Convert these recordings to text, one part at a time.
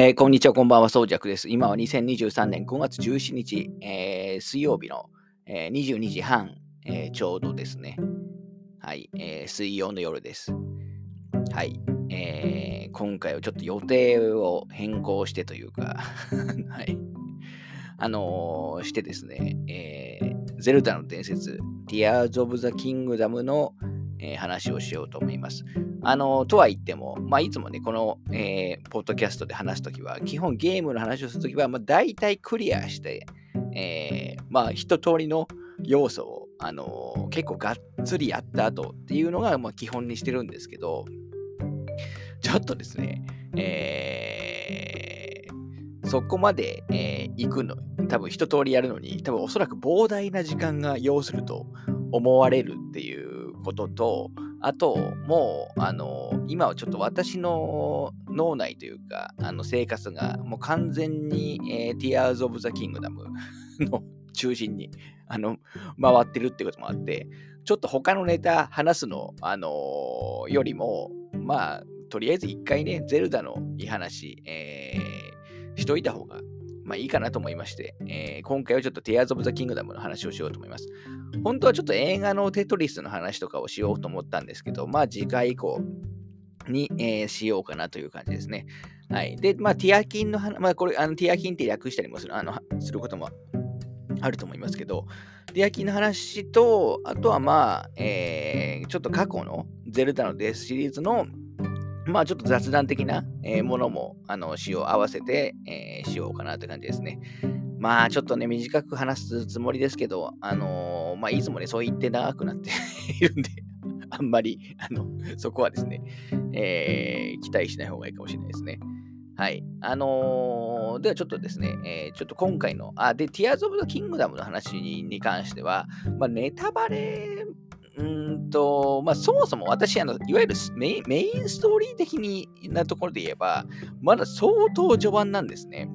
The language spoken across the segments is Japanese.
えー、こんにちは、こんばんは、そうじゃくです。今は2023年5月17日、えー、水曜日の、えー、22時半、えー、ちょうどですね。はい、えー、水曜の夜です。はい、えー、今回はちょっと予定を変更してというか はい、あのー、してですね、えー、ゼルダの伝説、Tears of the Kingdom の、えー、話をしようと思います。あの、とは言っても、まあ、いつもね、この、えー、ポッドキャストで話すときは、基本ゲームの話をするときは、まあ、大体クリアして、えー、まあ、一通りの要素を、あの、結構がっつりやった後っていうのが、まあ、基本にしてるんですけど、ちょっとですね、えー、そこまで、えー、行くの、多分一通りやるのに、多分おそらく膨大な時間が要すると思われるっていうことと、あと、もう、あの、今はちょっと私の脳内というか、あの生活がもう完全に、えー、Tears of the Kingdom の 中心にあの回ってるってこともあって、ちょっと他のネタ話すの、あのー、よりも、まあ、とりあえず一回ね、ゼルダのいい話、えー、しといた方がまあいいかなと思いまして、えー、今回はちょっと Tears of the Kingdom の話をしようと思います。本当はちょっと映画のテトリスの話とかをしようと思ったんですけど、まあ次回以降に、えー、しようかなという感じですね。はい。で、まあティアキンの話、まあこれ、あのティアキンって略したりもするあのすることもあると思いますけど、ティアキンの話と、あとはまあ、えー、ちょっと過去のゼルダのデスシリーズのまあちょっと雑談的な、えー、ものもあの詩を合わせて、えー、しようかなって感じですね。まあちょっとね、短く話すつもりですけど、あのー、まあいつもね、そう言って長くなっているんで あんまり、あの、そこはですね、えー、期待しない方がいいかもしれないですね。はい。あのー、ではちょっとですね、えー、ちょっと今回の、あ、で、Tears of the Kingdom の話に関しては、まあ、ネタバレうんと、まあ、そもそも私、あのいわゆるメインストーリー的なところで言えば、まだ相当序盤なんですね。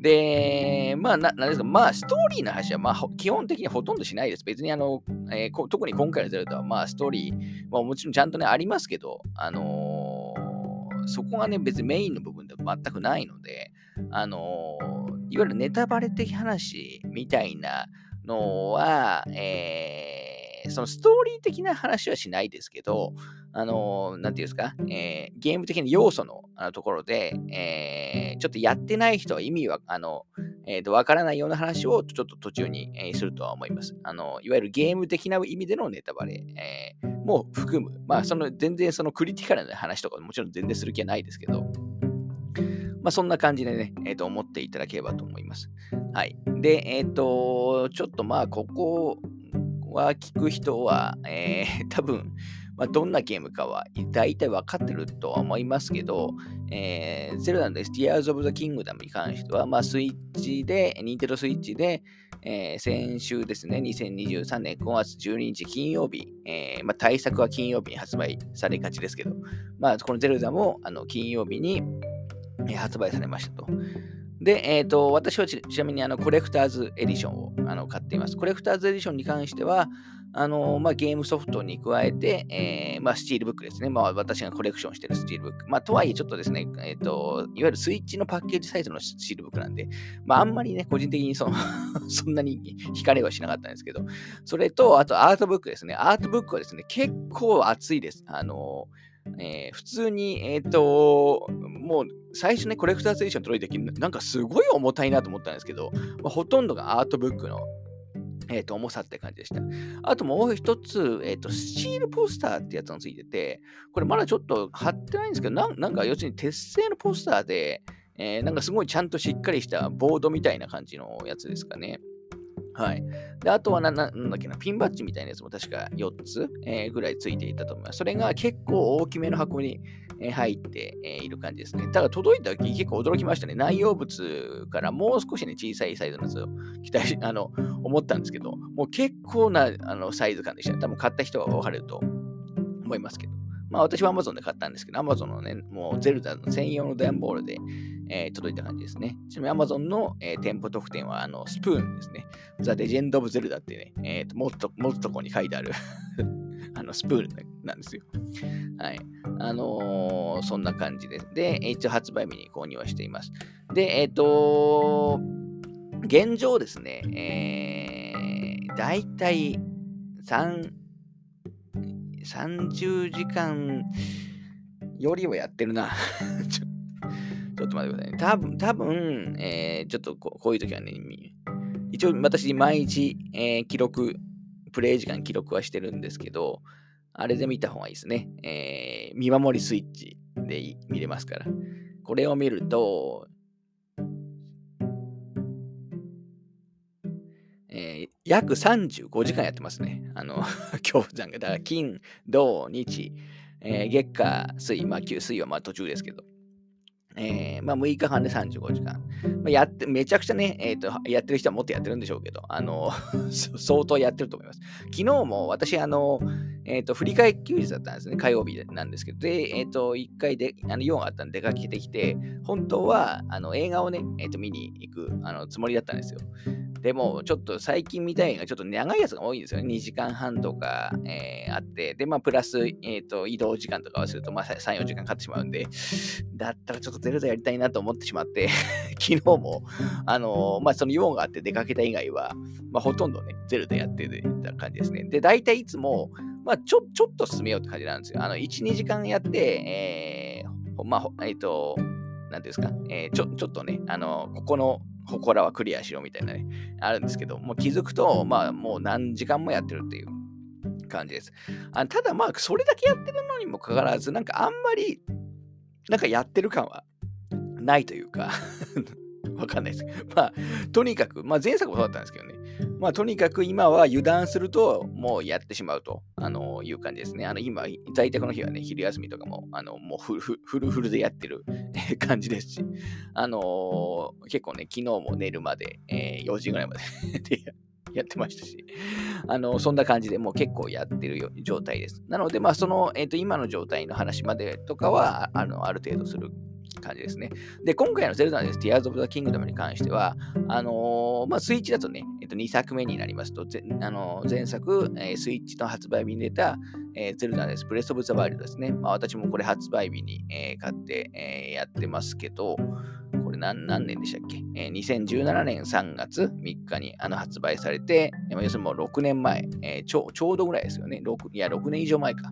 で、まあ、ななんですか、まあ、ストーリーの話は、まあ、基本的にほとんどしないです。別に、あの、えー、特に今回のゼルダは、まあ、ストーリー、まあ、もちろんちゃんとね、ありますけど、あのー、そこがね、別にメインの部分では全くないので、あのー、いわゆるネタバレ的話みたいなのは、えーそのストーリー的な話はしないですけど、あの、なんていうんですか、えー、ゲーム的な要素のあのところで、えー、ちょっとやってない人は意味は、あの、えー、と、わからないような話をちょっと途中に、えー、するとは思います。あの、いわゆるゲーム的な意味でのネタバレ、えー、も含む。まあ、その、全然そのクリティカルな話とかもちろん全然する気はないですけど、まあ、そんな感じでね、えー、と思っていただければと思います。はい。で、えっ、ー、と、ちょっとまあ、ここは聞く人は、えー、多分、まあ、どんなゲームかは大体分かってるとは思いますけど、えー、ゼルダの Tears of the Kingdom に関しては、まあ、スイッチで、ニンテドスイッチで、えー、先週ですね、2023年5月12日金曜日、えー、まあ、対策は金曜日に発売されがちですけど、まあ、このゼルダもあの金曜日に、発売されましたと。で、えーと、私はちなみにあのコレクターズエディションをあの買っています。コレクターズエディションに関しては、あのまあ、ゲームソフトに加えて、えーまあ、スチールブックですね。まあ、私がコレクションしているスチールブック。まあ、とはいえ、ちょっとですね、えーと、いわゆるスイッチのパッケージサイズのスチールブックなんで、まあ、あんまりね、個人的にその そんなに惹かれはしなかったんですけど、それと、あとアートブックですね。アートブックはですね、結構厚いです。あのえー、普通に、えっ、と、もう最初ね、コレクターズエディション届いた時、なんかすごい重たいなと思ったんですけど、まあ、ほとんどがアートブックの、えーと、重さって感じでした。あともう一つ、えーと、スチールポスターってやつがついてて、これまだちょっと貼ってないんですけど、ななんか要するに鉄製のポスターで、えー、なんかすごいちゃんとしっかりしたボードみたいな感じのやつですかね。はい。で、あとはな、なんだっけな、ピンバッジみたいなやつも確か4つ、えー、ぐらいついていたと思います。それが結構大きめの箱に、えー、入って、えー、いる感じですね。ただ届いた時結構驚きましたね。内容物からもう少しね、小さいサイズのやつを期待し、あの、思ったんですけど、もう結構なあのサイズ感でした。ね多分買った人は分かると思いますけど。まあ私は Amazon で買ったんですけど、Amazon のね、もうゼルダの専用の段ボールで、えー、届いた感じですね。ちなみに Amazon の、えー、店舗特典はあのスプーンですね。The Legend of Zelda ってね、えーと、もっと、もっとここに書いてある あのスプーンなんですよ。はい。あのー、そんな感じです。で、一応発売日に購入はしています。で、えっ、ー、と現状ですね、えー、だいたい3、30時間よりはやってるな ちょ。ちょっと待ってくださいね。多分、多分、えー、ちょっとこういう時はね、一応私毎日、えー、記録、プレイ時間記録はしてるんですけど、あれで見た方がいいですね。えー、見守りスイッチで見れますから。これを見ると、約35時間やってますね。あの、恐怖山が。だから金、土、日、えー、月火、水、まあ、水はまあ途中ですけど。えー、まあ、6日半で35時間。まあ、やって、めちゃくちゃね、えっ、ー、と、やってる人はもっとやってるんでしょうけど、あの、相当やってると思います。昨日も私、あの、えっ、ー、と、振り替え休日だったんですね。火曜日なんですけど、で、えっ、と、1回で、あの、用があったんで出かけてきて、本当は、あの、映画をね、えっ、と、見に行く、あの、つもりだったんですよ。でも、ちょっと最近見たいがちょっと長いやつが多いんですよね。2時間半とか、えー、あって、で、まあ、プラス、えーと、移動時間とかをすると、まあ、3、4時間かかってしまうんで、だったらちょっとゼルダやりたいなと思ってしまって、昨日も、あのー、まあ、その用があって出かけた以外は、まあ、ほとんどね、ゼルダやってた感じですね。で、大体いつも、まあ、ちょ、ちょっと進めようって感じなんですよ。あの、1、2時間やって、えー、まあ、えっ、ー、と、なんですか、えー、ちょ、ちょっとね、あの、ここの祠はクリアしろみたいなね、あるんですけど、もう気づくと、まあもう何時間もやってるっていう感じです。あただまあ、それだけやってるのにもかかわらず、なんかあんまり、なんかやってる感はないというか わかんないですけど。まあ、とにかく、まあ前作もそうだったんですけどね、まあ、とにかく今は油断すると、もうやってしまうと、あのいう感じですね。あの今、在宅の日はね、昼休みとかも、あのもうフルフルフルでやってる感じですし、あのー、結構ね、昨日も寝るまで、えー、4時ぐらいまで やってましたし、あの、そんな感じでもう結構やってる状態です。なので、まあ、その、えっ、ー、と、今の状態の話までとかは、あの、ある程度する感じですね。で、今回のゼルダです、Tears of the Kingdom に関しては、あのー、まあ、スイッチだとね、えっと、2作目になりますと、あのー、前作、えー、スイッチの発売日に出た、えー、ゼルダです、ブレスオブザワイルドですね。まあ、私もこれ発売日に、えー、買って、えー、やってますけど、これ何何年でしたっけ、えー、?2017 年3月3日にあの発売されて、要するにもう6年前、えーちょ、ちょうどぐらいですよね。6いや、6年以上前か。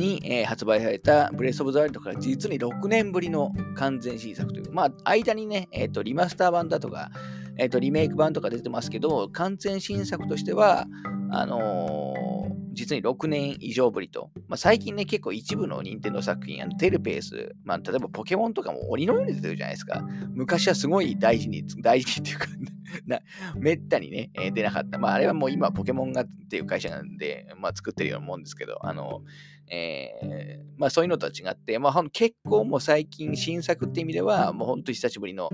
に、えー、発売されたブレスオブザワイルドから実に6年ぶりの完全新作という、まあ、間にね、えーと、リマスター版だとか、えーと、リメイク版とか出てますけど、完全新作としては、あのー、実に6年以上ぶりと。まあ、最近ね、結構一部の任天堂作品、あのテルペース、まあ、例えばポケモンとかも鬼のように出てるじゃないですか。昔はすごい大事に、大事にっていうか な、めったにね、えー、出なかった。まあ、あれはもう今、ポケモンがっていう会社なんで、まあ、作ってるようなもんですけど、あの、えー、まあそういうのとは違って、まあ結構もう最近新作って意味では、もう本当に久しぶりの、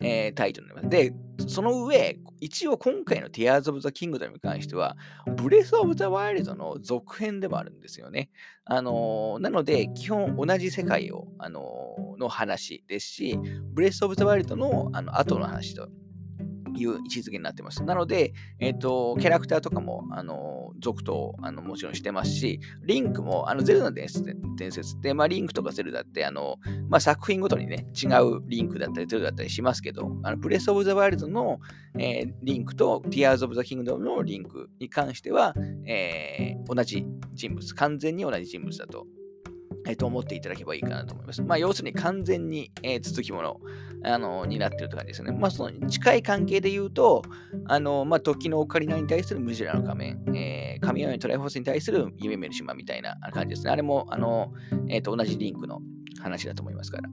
えー、タイトルになります。で、その上、一応今回の Tears of the Kingdom に関しては、ブレス・オブ・ザ・ワイルドの続編でもあるんですよね。あのー、なので、基本同じ世界を、あのー、の話ですし、ブレス・オブ・ザ・ワイルドのあの後の話という位置づけになってます。なので、えっ、ー、と、キャラクターとかも、あの、続投、あの、もちろんしてますし、リンクも、あの、ゼルダの伝説伝説って、まあ、リンクとかゼルダって、あの、まあ、作品ごとにね、違うリンクだったり、ゼルダだったりしますけど、あの、ブレスオブザワイルドの、えー、リンクと、ティアーズオブザキングドムのリンクに関しては、えー、同じ人物、完全に同じ人物だとえー、と思っていただければいいかなと思います。まあ、要するに完全に、えー、続きもの、あのになってるって感じですね。まあ、その近い関係で言うと、あの、まあ、時のオカリナに対するムジュラの仮面、えー、神々のトライフォースに対する夢見る島みたいな感じですね。あれも、あの、えー、と同じリンクの話だと思いますから。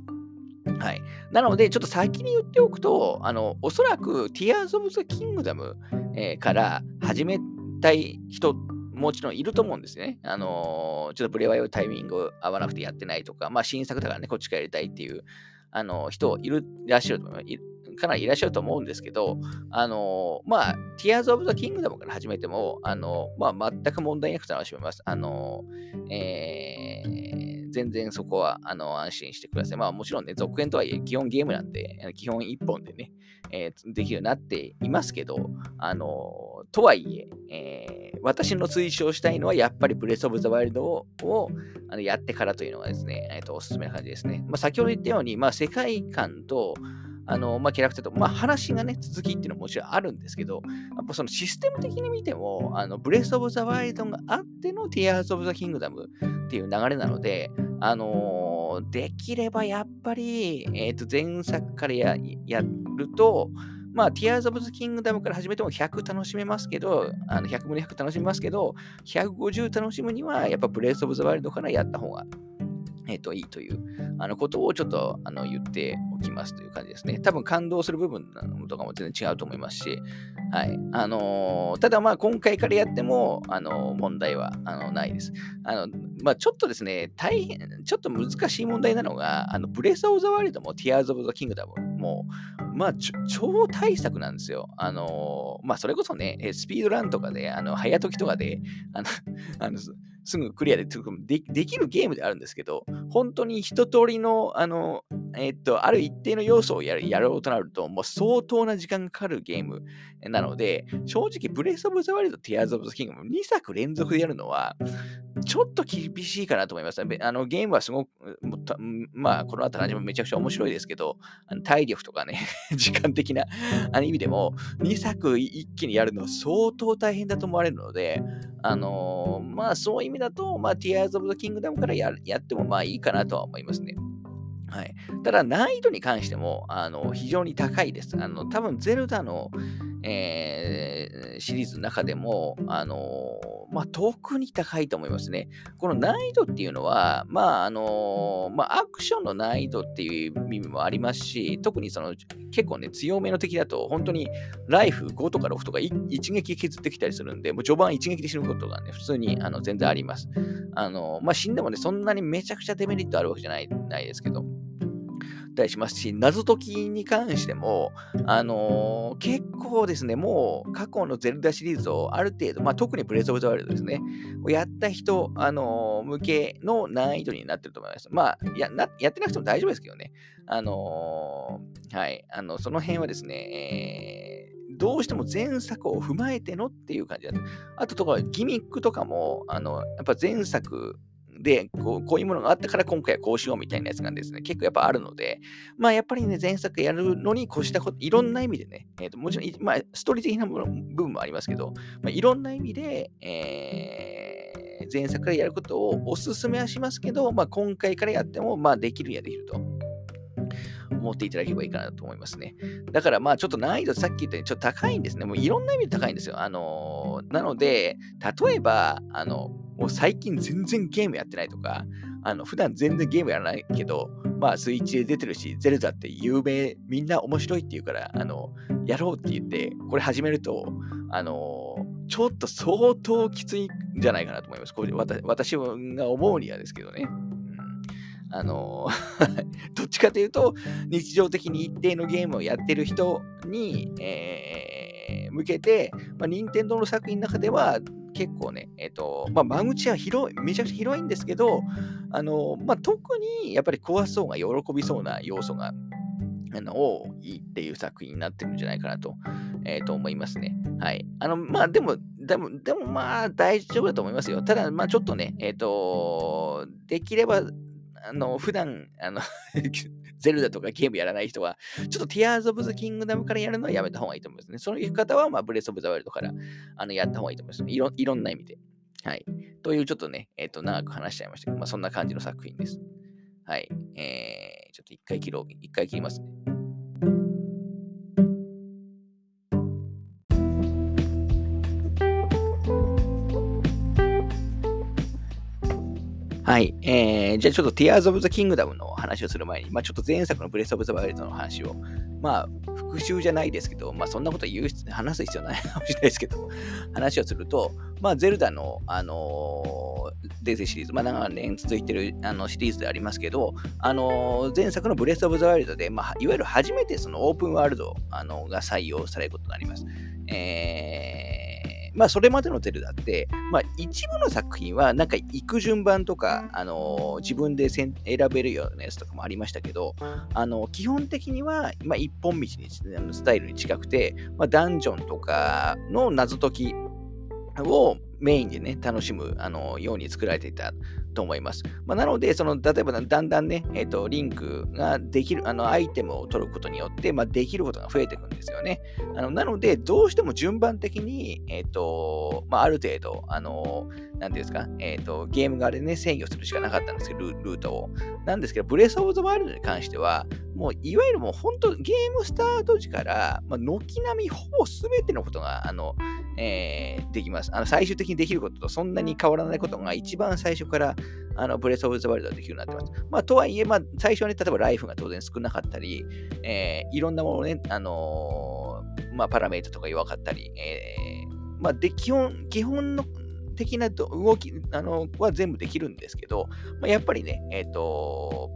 はい。なので、ちょっと先に言っておくと、あの、おそらく Tears of the Kingdom、えー、から始めたい人もちろんいると思うんですね。あのー、ちょっとブレワイオタイミング合わなくてやってないとか、まあ新作だからね、こっちからやりたいっていう、あの人いるいらっしゃると思います。かなりいらっしゃると思うんですけど、あのー、まあ、Tears of the Kingdom から始めても、あのー、まあ、全く問題なく楽しめます。あのー、えー、全然そこは、あの、安心してください。まあ、もちろんね、続編とはいえ、基本ゲームなんで、基本1本でね、えー、できるようになっていますけど、あのとはいえ、え私の推奨したいのは、やっぱりブレス・オブ・ザ・ワイルドををあのやってからというのがですね、えーと、おすすめな感じですね。まあ、先ほど言ったように、まあ、世界観と、あの、まあ、キャラクターと、まあ、話がね、続きっていうのももちろんあるんですけど、やっぱそのシステム的に見ても、あの、ブレス・オブ・ザ・ワイルドがあってのティアーズ・オブ・ザ・キングダムっていう流れなので、あのー、できればやっぱり、え、ー、と、前作からやると、まあ、ティアーズ・オブ・ザ・キングダムから始めても100楽しめますけど、あの100分の100楽しめますけど、150楽しむには、やっぱブレイス・オブ・ザ・ワイルドからやった方がえっ、と、いいというあのことをちょっとあの言っておきますという感じですね。多分感動する部分とかも全然違うと思いますし、はい。あのー、ただまあ今回からやっても、あのー、問題はあのないです。あの、まあちょっとですね、大変、ちょっと難しい問題なのが、あの、ブレス・オブ・ザ・ワイルドもティアーズ・オブ・ザ・キングダムも、まあ超大作なんですよ。あの、まあそれこそね、スピードランとかで、あの、早解きとかで、あの、あのすぐクリアででできるゲームであるんですけど、本当に一通りの、あの、えっと、ある一定の要素をやるやろうとなると、もう相当な時間がかかるゲームなので、正直、ブレス・オブ・ザ・ワイルド、ティアーズ・オブ・ザ・キングダム2作連続でやるのは、ちょっと厳しいかなと思います。あのゲームはすごく、まあ、この後話もめちゃくちゃ面白いですけど、体力とかね、時間的なあの意味でも、2作一気にやるのは相当大変だと思われるので、あのー、まあ、そういう意味だと、まあ、ティアーズ・オブ・ザ・キングダムからややってもまあいいかなとは思いますね。はい、ただ、難易度に関してもあの非常に高いです。あの多分、ゼルダの、えー、シリーズの中でも、あのまあ、特に高いと思いますね。この難易度っていうのは、まああのまあ、アクションの難易度っていう意味もありますし、特にその結構ね、強めの敵だと、本当にライフ5とか6とか一撃削ってきたりするんで、もう序盤一撃で死ぬことがね、普通にあの全然あります。あのまあ、死んでもね、そんなにめちゃくちゃデメリットあるわけじゃないないですけど。たりしますし、謎解きに関しても、あのー、結構ですね、もう過去のゼルダシリーズをある程度、まあ、特にブレスオブザワイルドですね、やった人、あのー、向けの難易度になってると思います。まあやな、やってなくても大丈夫ですけどね。あのー、はい、あの、その辺はですね、えーどうしても前作を踏まえてのっていう感じだったあととかギミックとかも、あの、やっぱ前作でこう、こういうものがあったから今回はこうしようみたいなやつがですね、結構やっぱあるので、まあやっぱりね、前作やるのに越したこと、いろんな意味でね、えー、ともちろん、まあ、ストーリー的な部分もありますけど、まあ、いろんな意味で、えー、前作からやることをお勧めはしますけど、まあ、今回からやっても、まあ、できるにはできると。思っていただければいいかなと思いますね。だからまあちょっと難易度さっき言ったようにちょっと高いんですね。もういろんな意味で高いんですよ。あのー、なので、例えば、あの、もう最近全然ゲームやってないとか、あの普段全然ゲームやらないけど、まあスイッチで出てるし、ゼルダって有名、みんな面白いって言うから、あの、やろうって言って、これ始めると、あの、ちょっと相当きついんじゃないかなと思います。これ私が思うにはですけどね。あの どっちかというと、日常的に一定のゲームをやってる人に、えー、向けて、まあ、任天堂の作品の中では、結構ね、えっ、ー、と、まあ、間口は広い、めちゃくちゃ広いんですけど、あの、まあ、特にやっぱり怖そうが喜びそうな要素があの多いっていう作品になってるんじゃないかなと,、えー、と思いますね。はい。あの、まあ、でも、でも、でもまあ、大丈夫だと思いますよ。ただ、まあ、ちょっとね、えっ、ー、と、できれば、あの、普段、あの ゼルダとかゲームやらない人は、ちょっとティアーズ・オブ・ザ・キングダムからやるのはやめた方がいいと思いますね。そういう方は、まあ、ブレス・オブ・ザ・ワイルドからあのやった方がいいと思います、ねいろ。いろんな意味で。はい。という、ちょっとね、えっ、ー、と、長く話しちゃいましたけど、まあ、そんな感じの作品です。はい。えー、ちょっと一回切ろう。一回切りますね。はい。えー、じゃあちょっと Tears of the Kingdom の話をする前に、まあちょっと前作の Breath of the Wild の話を、まあ復習じゃないですけど、まあそんなこと言う、話す必要ないかもしれないですけど、話をすると、まあゼルダの、あのー、伝説シリーズ、まあ長年続いてるあのシリーズでありますけど、あのー、前作の Breath of the Wild で、まあいわゆる初めてそのオープンワールドあのが採用されることになります。えーまあ、それまでのゼルダって、まあ、一部の作品は、なんか行く順番とか、あのー、自分で選べるようなやつとかもありましたけど、あのー、基本的には、まあ、一本道に、スタイルに近くて、まあ、ダンジョンとかの謎解きを、メインでね、楽しむあのように作られていたと思います。まあ、なので、その例えばだんだんね、えーと、リンクができる、あのアイテムを取ることによって、まあ、できることが増えていくんですよね。あのなので、どうしても順番的に、えーとまあ、ある程度、あのなんていうんですか、えーと、ゲーム側でね、制御するしかなかったんですけど、ルルートを。なんですけど、ブレス・オブ・ザ・ワイルドに関しては、もういわゆるもう本当、ゲームスタート時から、まあ、軒並みほぼ全てのことが、あの、えー、できます。あの最終的にできることとそんなに変わらないことが一番最初からあのブレス・オブ・ザ・ワイルドはできるようになってます。まあ、とはいえ、まあ、最初はね、例えばライフが当然少なかったり、えー、いろんなものね、あのー、まあ、パラメータとか弱かったり、えー、まあ、で、基本、基本の的な動きあのは全部できるんですけど、まあ、やっぱりね、えっ、と、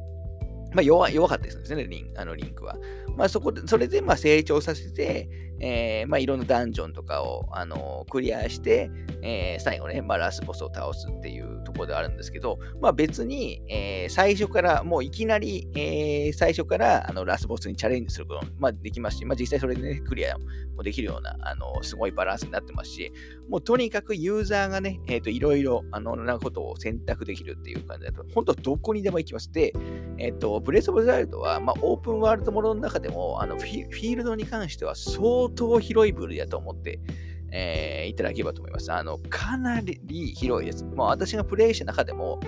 まあ弱、弱かったですね、リンあのリンクは。まあ、そこで、それでまあ成長させて、えー、まあ、いろんなダンジョンとかを、あのクリアして、えー、最後ね、まあ、ラスボスを倒すっていうところではあるんですけど、まあ、別に、え、最初から、もういきなり、え、最初からあのラスボスにチャレンジすることも、まあ、できますし、まあ、実際それでね、クリアもできるような、あのすごいバランスになってますし、もうとにかくユーザーがね、えっ、と、いろいろ、あの、なことを選択できるっていう感じだと、本当どこにでも行きます。で、えっ、と、ブレス・オブ・ザ・ワイルドは、まあ、オープンワールドものの中でも、あのフィ、フィールドに関しては相相当広い部類だと思って、えー、いただければと思います。あの、かなり広いです。まあ、私がプレイした中でも、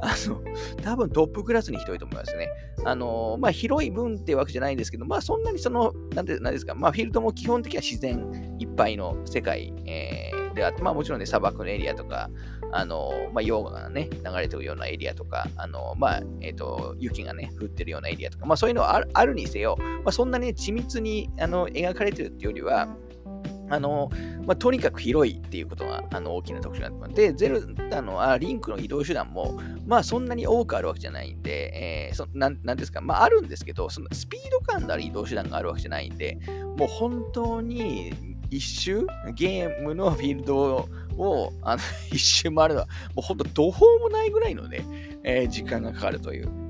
あの、多分トップクラスに広いと思いますね。あの、まあ、広い分ってわけじゃないんですけど、まあ、そんなにその、なんて、なんですか、まあ、フィールドも基本的には自然いっぱいの世界、えー、であって、まあ、もちろんね、砂漠のエリアとか、あの、まあ、溶河がね、流れてるようなエリアとか、あの、まあ、えっ、ー、と、雪がね、降ってるようなエリアとか、まあ、そういうのはあるあるにせよ、まあ、そんなに、ね、緻密にあの描かれてるっていうよりは、あの、まあ、とにかく広いっていうことがあの大きな特徴なってます。で、ゼルダのあリンクの移動手段も、まあそんなに多くあるわけじゃないんで、えー、そなんなんですか、まああるんですけど、そのスピード感のある移動手段があるわけじゃないんで、もう本当に一周、ゲームのフィールドをあの一周回るのは、もう本当途方もないぐらいのね、えー、時間がかかるという。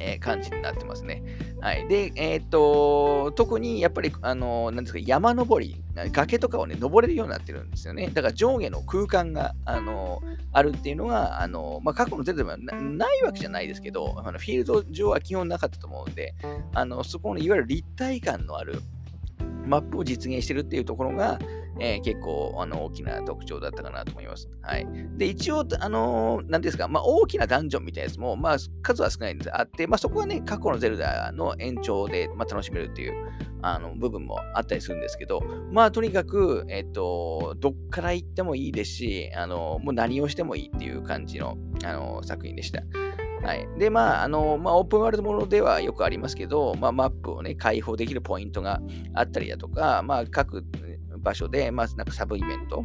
えー、感じになってますね。はい。で、えっ、と、特にやっぱり、あの、なんですか、山登り、崖とかをね、登れるようになってるんですよね。だから上下の空間が、あの、あるっていうのが、あの、まあ、過去のゼルダはないわけじゃないですけど、あのフィールド上は基本なかったと思うんで、あの、そこのいわゆる立体感のあるマップを実現してるっていうところが、えー、結構あの大きな特徴だったかなと思います。はい。で、一応、あのー、なんですか、まあ、大きなダンジョンみたいなやつも、まあ、数は少ないんですあって、まあ、そこはね、過去のゼルダの延長で、まあ、楽しめるっていうあの部分もあったりするんですけど、まあ、とにかく、えっと、どっから行ってもいいですし、あのもう何をしてもいいっていう感じの、あの作品でした。はい。で、まあ、あの、まあ、オープンワールドものではよくありますけど、まあ、マップをね、開放できるポイントがあったりだとか、まあ、各場所で、まずなんかサブイベント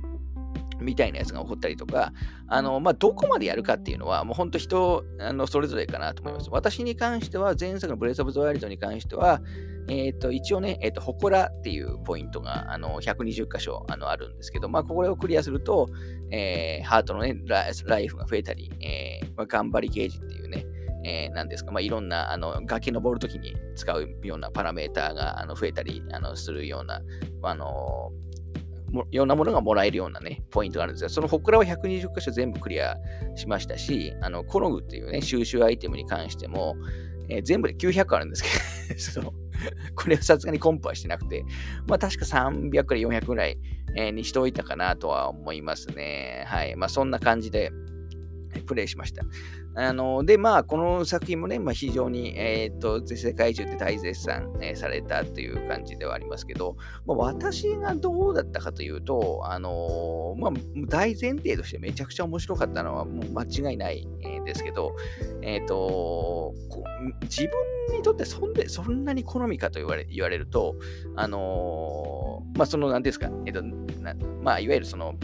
みたいなやつが起こったりとか、あの、まあ、どこまでやるかっていうのは、もう本当人、あの、それぞれかなと思います。私に関しては、前作のブレスオブザワイルドに関しては、えっ、ー、と、一応ね、えっ、ー、と、祠っていうポイントが、あの、120箇所、あの、あるんですけど、まあ、これをクリアすると、えー、ハートのねラ、ライフが増えたり、えー、まあ、頑張りゲージっていうね、えー、ですか、まあ、いろんなあの崖登るときに使うようなパラメーターがあの増えたりあのするような、あのいろんなものがもらえるようなね、ポイントがあるんですが、そのほくらは120箇所全部クリアしましたし、あの、コログっていうね、収集アイテムに関しても、えー、全部で900あるんですけど、これはさすがにコンプはしてなくて、まあ確か300から400ぐらい、えー、にしておいたかなとは思いますね。はい。まあそんな感じで、プレイしました。あので、まあ、この作品もね、まあ、非常に、えっ、と、世界中で大絶賛、え、されたという感じではありますけど、まあ、私がどうだったかというと、あのまあ、大前提としてめちゃくちゃ面白かったのはもう間違いないですけど、えっ、と、自分にとってそんでそんなに好みかと言われ言われると、あのまあ、その、なんですか、えっ、と、まあ、いわゆるその、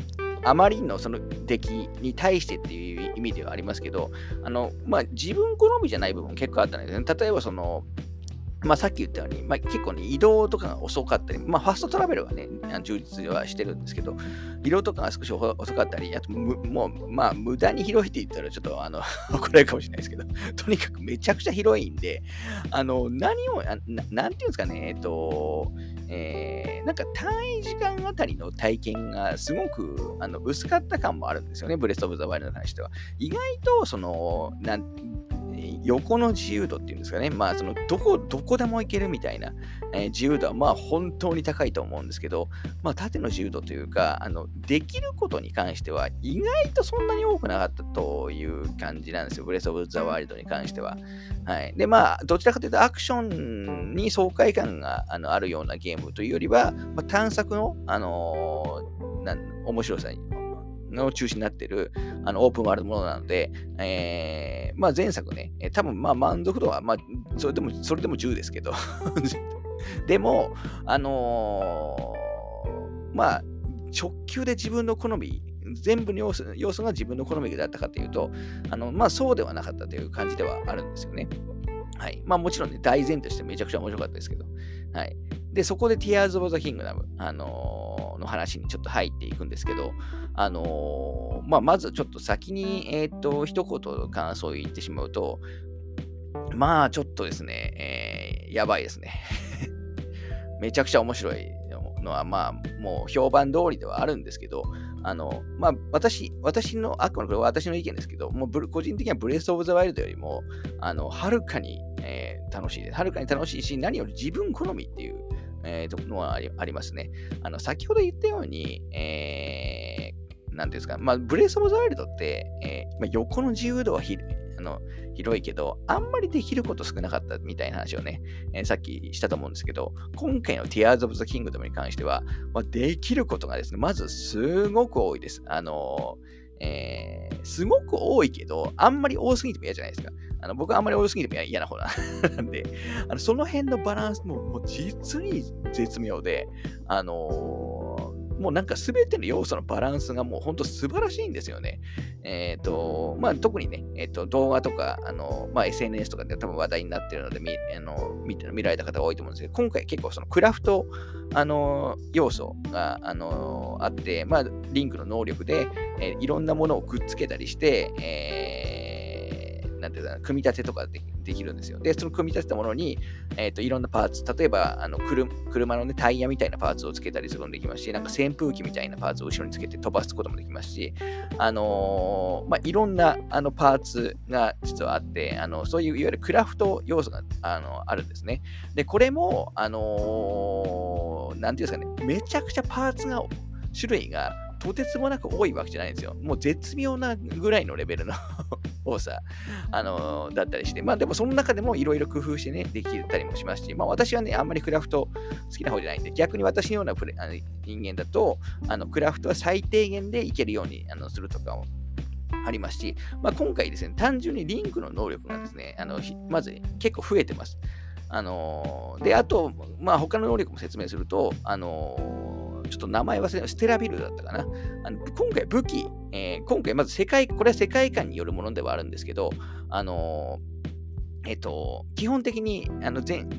あまりのその出来に対してっていう意味ではありますけど、あの、まあ、自分好みじゃない部分結構あったんですね。例えばその、まあ、さっき言ったように、まあ、結構ね、移動とかが遅かったり、まあ、ファストトラベルはね、充実はしてるんですけど、移動とかが少し遅かったり、あと、もう、まあ、無駄に広いって言ったら、ちょっと、あの、怒られるかもしれないですけど、とにかくめちゃくちゃ広いんで、あの、何を、ななんていうんですかね、えっと、えー、なんか単位時間あたりの体験がすごくあの薄かった感もあるんですよね、ブレスト・オブ・ザ・ワイルドに関しては。意外と、その、なん横の自由度っていうんですかね、まあ、そのどこ、どこでも行けるみたいな、えー、自由度は、まあ、本当に高いと思うんですけど、まあ、縦の自由度というか、あの、できることに関しては、意外とそんなに多くなかったという感じなんですよ、ブレス・オブ・ザ・ワイルドに関しては。はい。で、まあ、どちらかというと、アクションに爽快感があのあるようなゲームというよりは、まあ、探索の、あのー、な面白さの中心になっているあのオープンワールドものなので、えー、まあ、前作ね、多分まあ満足度は、まあ、それでも、それでも10ですけど でも、あのー、まあ、直球で自分の好み、全部の要素要素が自分の好みだったかというと、あのまあ、そうではなかったという感じではあるんですよね。はい。まあもちろんね、大前としてめちゃくちゃ面白かったですけど。はい。で、そこで Tears of the Kingdom、あのー、の話にちょっと入っていくんですけど、あのー、まあ、まずちょっと先に、えっ、と、一言感想を言ってしまうと、まあ、ちょっとですね、えー、やばいですね。めちゃくちゃ面白いのは、まあ、もう評判通りではあるんですけど、あの、まあ、私、私の、あくまでこれは私の意見ですけど、もう個人的にはブレス・オブ・ザ・ワイルドよりも、あの、はるかに、えー、楽しいです。はるかに楽しいし、何より自分好みっていう、えー、のはありますね。あの、先ほど言ったように、えー、なんていうんですか、まあ、ブレス・オブ・ザ・ワイルドって、えーまあ、横の自由度はひあの広いけど、あんまりできること少なかったみたいな話をね、えー、さっきしたと思うんですけど、今回の Tears of the Kingdom に関しては、まあ、できることがですね、まずすごく多いです。あのえー、すごく多いけど、あんまり多すぎても嫌じゃないですか。あの僕はあんまり多すぎても嫌な方なん で、あのその辺のバランスももう実に絶妙で、あのーもうなんか全ての要素のバランスがもう本当素晴らしいんですよね。えっ、ー、と、まあ特にね、えっ、ー、と動画とか、あの、まあ SNS とかで多分話題になってるので見あの見見られた方が多いと思うんですけど、今回結構そのクラフト、あの、要素が、あの、あって、まあリンクの能力で、え、いろんなものをくっつけたりして、えーなんていうか、組み立てとかでできるんですよ。で、その組み立てたものに、えっ、ー、と、いろんなパーツ、例えば、あの車の、ね、タイヤみたいなパーツをつけたりすることもできますし、なんか扇風機みたいなパーツを後ろにつけて飛ばすこともできますし、あのー、まあ、いろんなあのパーツが実はあって、あのそういういわゆるクラフト要素があのあるんですね。で、これも、あのー、なんていうんですかね、めちゃくちゃパーツが、種類がとてつもなく多いわけじゃないんですよ。もう絶妙なぐらいのレベルの 多さ、あのー、だったりして、まあでもその中でもいろいろ工夫してね、できたりもしますし、まあ私はね、あんまりクラフト好きな方じゃないんで、逆に私のようなプレあの人間だと、あのクラフトは最低限でいけるようにあのするとかをありますし、まあ、今回ですね、単純にリンクの能力がですね、あのまず結構増えてます。あのー、で、あと、まあ、他の能力も説明すると、あのーちょっと名前忘れステラビルだったかな。あの今回武器、えー、今回まず世界、これは世界観によるものではあるんですけど、あのー、えっ、と、基本的に、あの、全、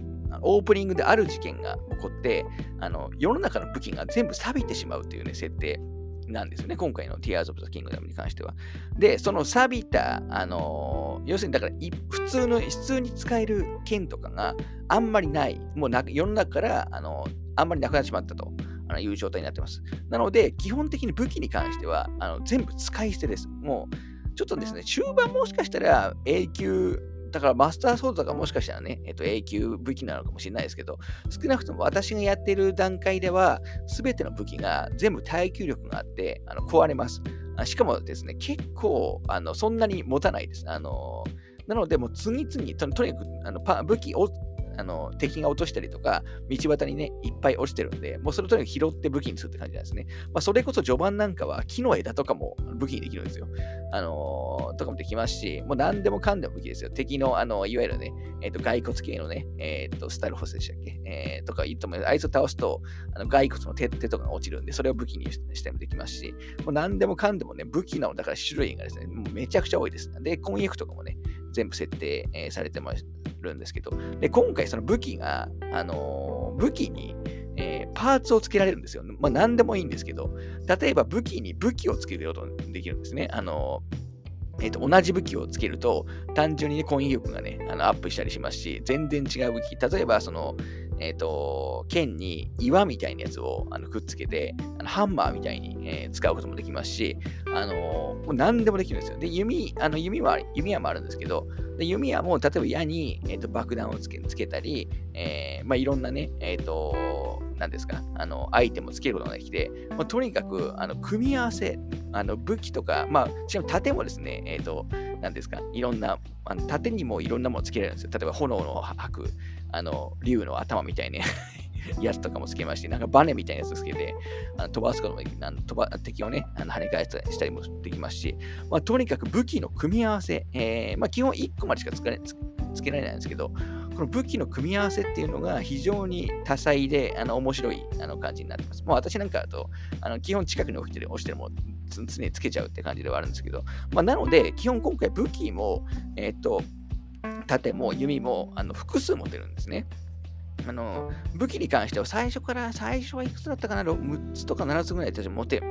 オープニングである事件が起こって、あの、世の中の武器が全部錆びてしまうというね、設定なんですよね。今回の Tears of the Kingdom に関しては。で、その錆びた、あのー、要するにだから普通の、普通に使える剣とかがあんまりない。もうな世の中から、あのー、あんまりなくなってしまったと。あのいう状態になってます。なので、基本的に武器に関してはあの全部使い捨てです。もう、ちょっとですね、終盤もしかしたら永久、だからマスターソードとかもしかしたらね、えっと、永久武器なのかもしれないですけど、少なくとも私がやってる段階では、すべての武器が全部耐久力があってあの壊れます。しかもですね、結構あのそんなに持たないです。あのなので、もう次々と、とにかくあの武器をあの敵が落としたりとか、道端にね、いっぱい落ちてるんで、もうそれとにかく拾って武器にするって感じなんですね。まあ、それこそ序盤なんかは木の枝とかも武器にできるんですよ。あのー、とかもできますし、もう何でもかんでも武器ですよ。敵の、あのいわゆるね、えっ、ー、と、骸骨系のね、えっ、ー、と、スタイルホスでしたっけ？えー、とか言っても、あいつを倒すと、あの骸骨の手手とかが落ちるんで、それを武器にしてもできますし、もう何でもかんでもね、武器の、だから種類がですね、もうめちゃくちゃ多いです。で、婚約とかもね、全部設定、えー、されてまするんですけど、で、今回その武器が、あのー、武器に、えー、パーツをつけられるんですよ。まあ、何でもいいんですけど、例えば武器に武器をつけることできるんですね。あのーえーと、同じ武器をつけると、単純に、ね、攻撃力がね、あのアップしたりしますし、全然違う武器、例えば、その、えっ、ー、と、剣に岩みたいなやつをあのくっつけて、あのハンマーみたいに、えー、使うこともできますし、あのもう何でもできるんですよ。で、弓、あの弓は、弓矢もあるんですけど、で弓矢も例えば矢に、えーと、爆弾をつけつけたり、えー、まあ、いろんなね、えっ、と、何ですか、あの、アイテムをつけることができて、まあ、とにかく、あの、組み合わせ、あの、武器とか、まあ、ちなみに盾もですね、えっ、と、何ですか、いろんな、あの盾にもいろんなものつけられるんですよ。例えば、炎の吐く、あの、竜の頭みたいな やつとかもつけまして、なんかバネみたいなやつつけて、あの飛ばすこともできあの飛ば敵をね、あの跳ね返したりもできますし、まあ、とにかく武器の組み合わせ、えー、まあ、基本1個までしかつけつけられないんですけど、この武器の組み合わせっていうのが非常に多彩で、あの面白いあの感じになってます。もう私なんかだと、あの基本近くに置いてる、押してるも常につけちゃうって感じではあるんですけど、まあ、なので、基本今回武器も、えっ、ー、と、盾も弓もあの複数持てるんですね。あの武器に関しては最初から、最初はいくつだったかな、6つとか7つぐらい私持て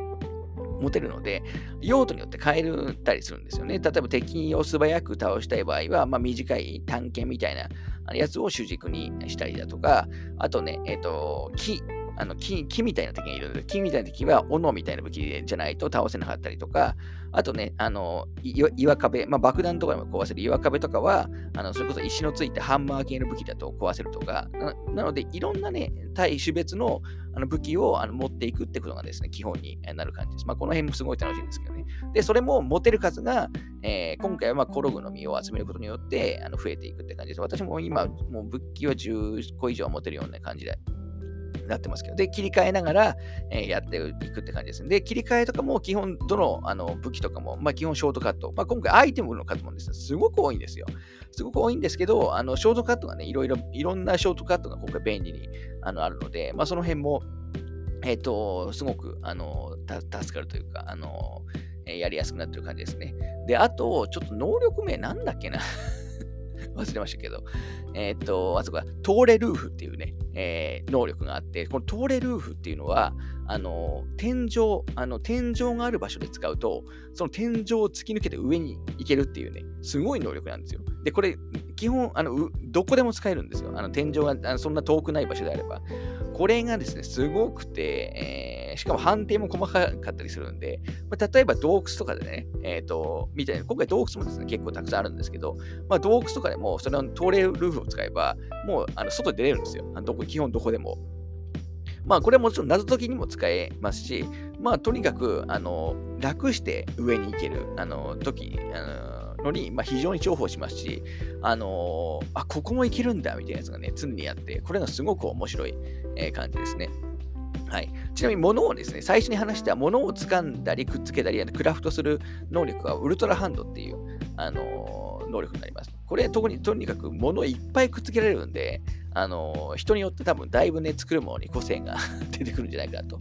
持てるので、用途によって変えたりするんですよね。例えば敵を素早く倒したい場合は、まあ、短い探検みたいなやつを主軸にしたりだとか、あとね、えっ、ー、と、木あの木木みたいな敵がいるので、木みたいな敵は斧みたいな武器じゃないと倒せなかったりとか、あとね、あの岩壁、まあ、爆弾とかでも壊せる岩壁とかは、あのそれこそ石のついたハンマー系の武器だと壊せるとか、ななので、いろんなね、対種別のの武器をあの持っていくってことがですね、基本になる感じです。まあ、この辺もすごい楽しいんですけどね。で、それも持てる数が、えー、今回はまあコログの実を集めることによってあの増えていくって感じです。私も今、もう武器は10個以上持てるような感じでなってますけど、で、切り替えながら、え、やっていくって感じですね。で、切り替えとかも基本、どのあの武器とかも、まあ、基本ショートカット。まあ、今回アイテムの数もですね、すごく多いんですよ。すごく多いんですけど、あのショートカットがね、いろいろ、いろんなショートカットが今回便利にあのあるので、まあ、その辺も、えっ、ー、と、すごく、あの、助かるというか、あの、やりやすくなってる感じですね。で、あと、ちょっと能力名なんだっけな 忘れましたけど、えっ、と、あそこは、トーレルーフっていうね、えー、能力があって、このトーレルーフっていうのは、あの、天井、あの、天井がある場所で使うと、その天井を突き抜けて上に行けるっていうね、すごい能力なんですよ。で、これ、基本、あの、どこでも使えるんですよ。あの、天井がそんな遠くない場所であれば。これがですね、すごくて、えー、しかも判定も細かかったりするんで、まあ、例えば洞窟とかでね、えっ、ー、と、みたいな、今回洞窟もですね、結構たくさんあるんですけど、まあ、洞窟とかでも、それの通れるルーフを使えば、もう、あの外に出れるんですよ。あのどこ基本どこでも。まあ、これはもちろん謎解きにも使えますし、まあ、とにかく、あの、楽して上に行ける、あの、時、あの、のに、まあ、非常に重宝しますし、あの、あ、ここもいけるんだみたいなやつがね、常にあって、これがすごく面白い、えー、感じですね。はい、ちなみに物をですね、最初に話した物を掴んだりくっつけたり、クラフトする能力はウルトラハンドっていう、あのー、能力になります。これ、特にとにかく物をいっぱいくっつけられるんで、あの、人によって多分だいぶね、作るものに個性が 出てくるんじゃないかなと、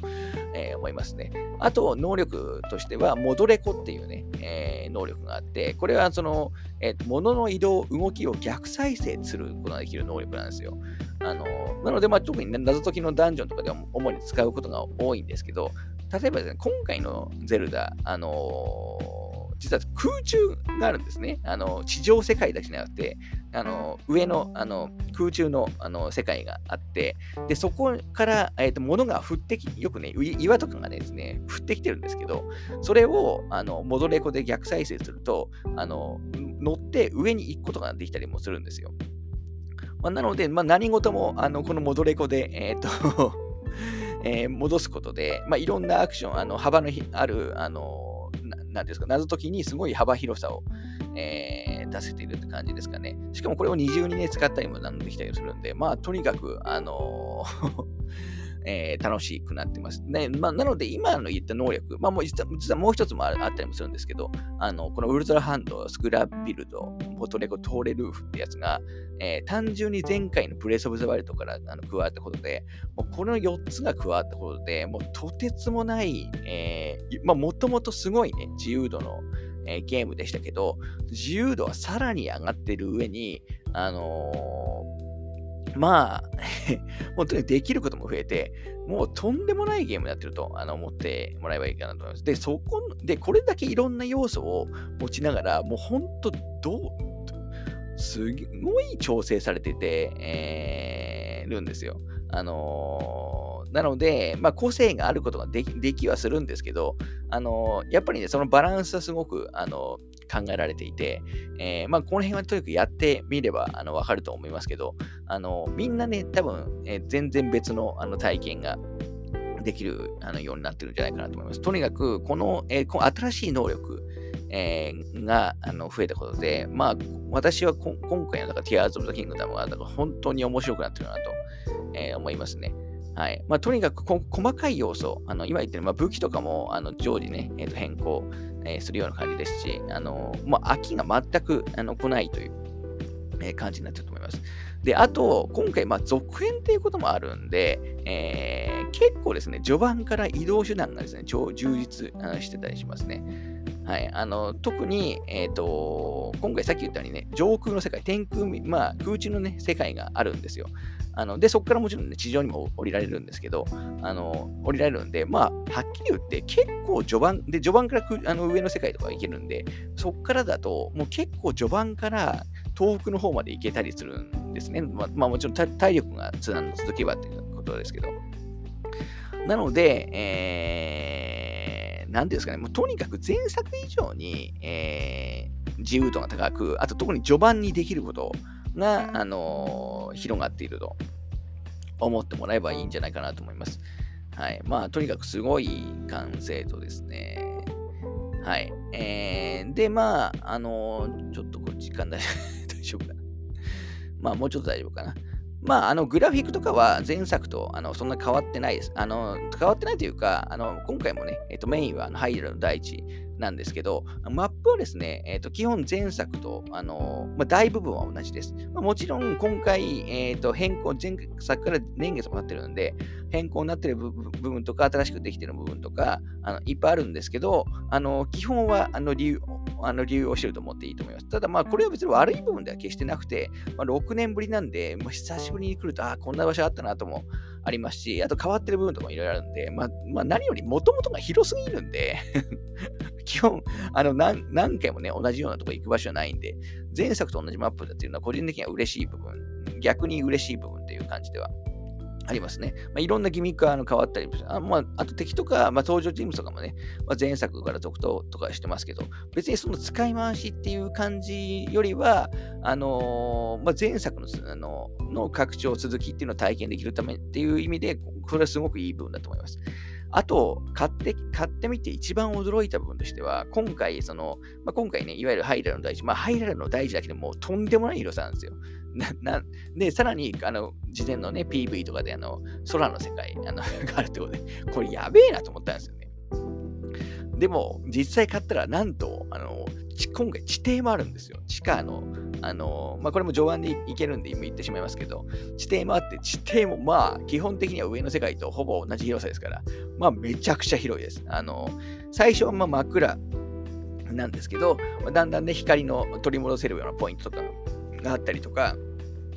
えー、思いますね。あと、能力としては、モドレコっていうね、えー、能力があって、これはその、えー、物の移動、動きを逆再生することができる能力なんですよ。あのなので、まあ、特に、謎解きのダンジョンとかでは主に使うことが多いんですけど、例えばですね、今回のゼルダ、あのー実は空中があるんですね。あの地上世界だけじゃなくて、あの上のあの空中のあの世界があって、でそこから、えーと、物が降ってき、よくね、岩とかがねですね、降ってきてるんですけど、それをあのモドレコで逆再生すると、あの乗って上に行くことができたりもするんですよ。まあ、なので、まあ、何事もあのこのモドレコで、えっ、ー、とえー、戻すことで、まあ、いろんなアクション、あの幅のある、あのなんですか、謎解きにすごい幅広さを、えー、出せているって感じですかね。しかもこれを二重にね、使ったりもできたりするんで、まあ、とにかく、あのーえー、楽しくなってます。ねまあ、なので、今の言った能力、まあ、もう実は実はもう一つもあったりもするんですけど、あのこのウルトラハンド、スクラッビルド、ポトレコ、トーレルーフってやつが、えー、単純に前回のブレイス・オブ・ザ・ワイルドからあの加わったことで、もうこの4つが加わったことで、もうとてつもない、え、まあ、もともとすごいね、自由度の、えー、ゲームでしたけど、自由度はさらに上がってる上に、あのー、まあ、本当にできることも増えて、もうとんでもないゲームになってるとあの思ってもらえばいいかなと思います。で、そこ、で、これだけいろんな要素を持ちながら、もう本当、どう、すごい調整されてて、えー、るんですよ。あのー、なので、まあ、個性があることができはするんですけど、あのー、やっぱりね、そのバランスはすごく、あの考えられていて、えー、まあ、この辺はとにかくやってみればあの分かると思いますけど、あのみんなね、多分、え全然別のあの体験ができるあのようになってるんじゃないかなと思います。とにかく、この,、えこの新しい能力、えー、があの増えたことで、まあ、私は今回の Tears of the Kingdom が本当に面白くなってるなと、えー、思いますね。はい。まあ、とにかく細かい要素、あの今言ってる、まあ、武器とかもあの常時ね、えー、と変更、えー、するような感じですし、あのまあ、秋が全くあの来ないという、えー、感じになっちゃうと思います。で、あと、今回、まあ、続編っていうこともあるんで、えー、結構ですね、序盤から移動手段がですね、超充実してたりしますね。はい、あの特に、えーと、今回さっき言ったようにね、上空の世界、天空、まあ、空中の、ね、世界があるんですよ。あので、そこからもちろん、ね、地上にも降りられるんですけど、あの降りられるんで、まあ、はっきり言って結構序盤、で、序盤からあの上の世界とか行けるんで、そこからだと、もう結構序盤から遠くの方まで行けたりするんですね。まあ、まあ、もちろん体力が続けばっていうことですけど。なので、えー、なんていうんですかね、もうとにかく前作以上に、えー、自由度が高く、あと特に序盤にできることが、あのー、広がっていると思ってもらえばいいんじゃないかなと思います。はい。まあ、とにかくすごい完成度ですね。はい。えー、で、まあ、あのー、ちょっとこれ時間 大丈夫かな。まあ、もうちょっと大丈夫かな。まあ、あのグラフィックとかは前作とあのそんな変わってないです。あの変わってないというか、あの今回もね、えっと、メインはあのハイドラの第一なんですけど、マップはですね、えっと、基本前作と、あのまあ、大部分は同じです。まあ、もちろん今回、えっと、変更、前作から年月もなってるんで、変更になってる部分とか、新しくできてる部分とか、あのいっぱいあるんですけど、あの基本はあの理由あの理由をしてると思っていいと思います。ただ、これは別に悪い部分では決してなくて、まあ、6年ぶりなんで、まあ、久しぶりに来ると、ああ、こんな場所あったなともありますし、あと変わってる部分とかもいろいろあるんで、まあ、まあ、何よりもともとが広すぎるんで基本、あの何、何回もね、同じようなとこ行く場所はないんで、前作と同じマップだっていうのは個人的には嬉しい部分、逆に嬉しい部分っていう感じではありますね。まあ、いろんなギミックが変わったりあ,、まあ、あと敵とか、まあ、登場人物とかもね、まあ、前作から続投とかしてますけど、別にその使い回しっていう感じよりは、あのー、まあ、前作のあのの拡張続きっていうのを体験できるためっていう意味で、これはすごくいい部分だと思います。あと、買って、買ってみて一番驚いた部分としては、今回、その、まあ、今回ね、いわゆるハイラルの大事、まあ、ハイラルの大事だけでもとんでもない広さなんですよ。な、な、で、さらに、あの、事前のね、PV とかで、あの、空の世界、あの、があるってことで、これやべえなと思ったんですよね。でも、実際買ったら、なんと、あの、今回地底もあるんですよ。地下の、あの、まあ、これも上腕で行けるんで今言ってしまいますけど、地底もあって、地底もまあ、基本的には上の世界とほぼ同じ広さですから、まあ、めちゃくちゃ広いです。あの、最初はまあ真っ暗なんですけど、だんだんね、光の取り戻せるようなポイントとかがあったりとか、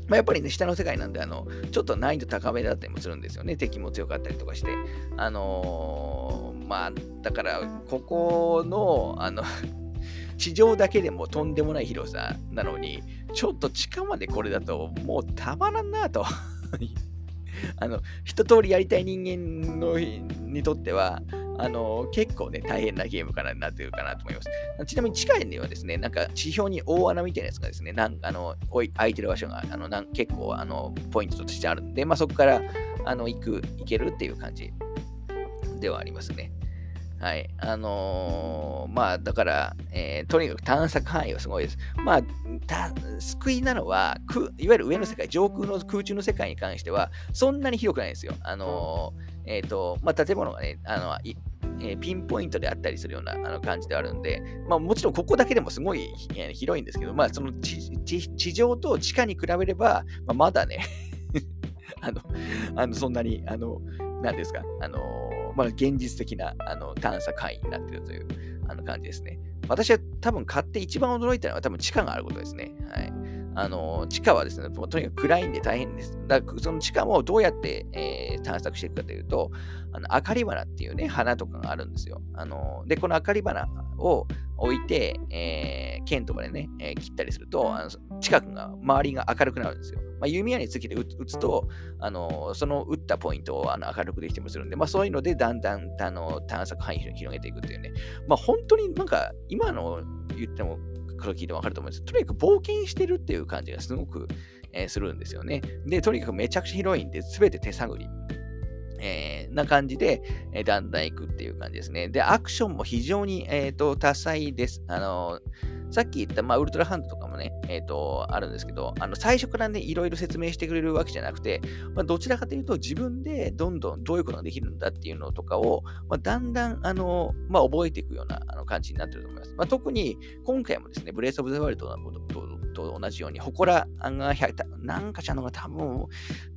まあ、やっぱりね、下の世界なんで、あの、ちょっと難易度高めだったりもするんですよね。敵も強かったりとかして。あのー、まあ、だから、ここの、あの地上だけでもとんでもない広さなのに、ちょっと地下までこれだともうたまらんなと あの、一通りやりたい人間のにとっては、あの、結構ね、大変なゲームかなになってるかなと思います。ちなみに地下にはですね、なんか地表に大穴みたいなやつがですね、なんあの空いてる場所があのなん結構あのポイントとしてあるんで、まあ、そこからあの行く、行けるっていう感じではありますね。はい。あのー、まあ、だから、えー、とにかく探索範囲はすごいです。まあ、救いなのは、いわゆる上の世界、上空の空中の世界に関しては、そんなに広くないんですよ。あのー、えっ、と、まあ、建物がね、あの、えー、ピンポイントであったりするようなあの感じであるんで、まあ、もちろんここだけでもすごい、えー、広いんですけど、まあ、その地上と地下に比べれば、まあ、まだね あの、あのそんなに、あの、何ですか、あのまあ、現実的なあの探査会になっているというあの感じですね。私は多分買って一番驚いたのは多分地下があることですね。はい。あの、地下はですね、とにかく暗いんで大変です。だからその地下もどうやって、えー、探索していくかというと、あの、明かり花っていうね、花とかがあるんですよ。あの、で、この明かり花を置いて、えー、剣とかでね、えー、切ったりすると、あの近くが、周りが明るくなるんですよ。まあ、弓矢につけて撃つと、あの、その撃ったポイントをあの明るくできてもするんで、まあ、そういうので、だんだんあの探索範囲を広げていくっていうね。まあ、本当になんか、今の言っても、から聞いても分かると思うんです、とにかく冒険してるっていう感じがすごく、えー、するんですよね。で、とにかくめちゃくちゃ広いんで、すべて手探り。えー、な感じで、えー、だんだん行くっていう感じですね。で、アクションも非常に、えーと、多彩です。あのさっき言った、まあ、ウルトラハンドとかもね、えっ、ー、と、あるんですけど、あの、最初からね、いろいろ説明してくれるわけじゃなくて、まあ、どちらかというと、自分でどんどんどういうことができるんだっていうのとかを、まあ、だんだん、あの、まあ、覚えていくようなあの感じになってると思います。まあ、特に、今回もですね、ブレイス・オブ・ザ・ワールドのことと同じように、祠が100、なんかちゃんのが多分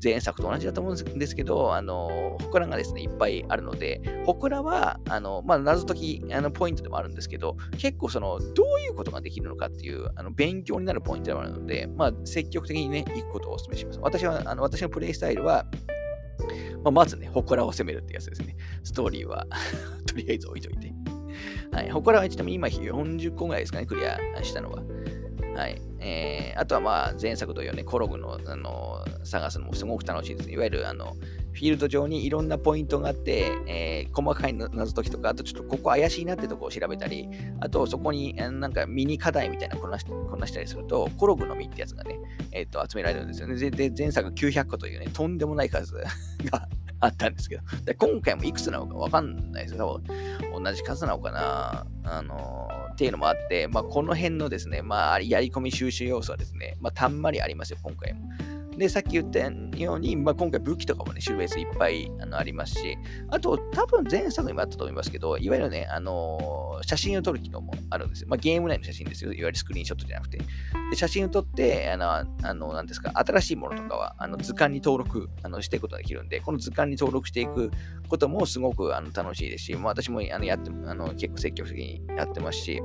前作と同じだと思うんですけど、あの、祠がですね、いっぱいあるので、祠は、あの、まあ、謎解きあのポイントでもあるんですけど、結構その、どういうことができるのかっていう、あの勉強になるポイントでもあるので、まあ、積極的にね、行くことをお勧めします。私は、あの私のプレイスタイルは、まあ、まずね、祠を攻めるってやつですね。ストーリーは とりあえず置いといて。はい。祠はちなみに今40個ぐらいですかね、クリアしたのは。はい。えー、あとはまあ前作同様ね、コログのあの探すのもすごく楽しいですね。いわゆるあのフィールド上にいろんなポイントがあって、えー、細かい謎解きとか、あとちょっとここ怪しいなってとこを調べたり、あとそこになんかミニ課題みたいなこなしこなしたりすると、コログの実ってやつがね、えー、と集められるんですよね。で、前作900個というね、とんでもない数があったんですけど、で今回もいくつなのかわかんないですよ。多分同じ数なのかな。あのー、っていうのもあって、まあ、この辺のですね、まあ、やり込み収集要素はですね、まあ、たんまりありますよ、今回も。で、さっき言ったように、まあ、今回武器とかもね、種類いっぱいあのありますし、あと、多分前作にもあったと思いますけど、いわゆるね、あのー、写真を撮る機能もあるんですよ。まあ、ゲーム内の写真ですよ。いわゆるスクリーンショットじゃなくて。で写真を撮って、あの、あのなんですか、新しいものとかは、あの図鑑に登録あのしていくことができるんで、この図鑑に登録していくこともすごくあの楽しいですし、まあ、私もあのやってあの結構積極的にやってますし、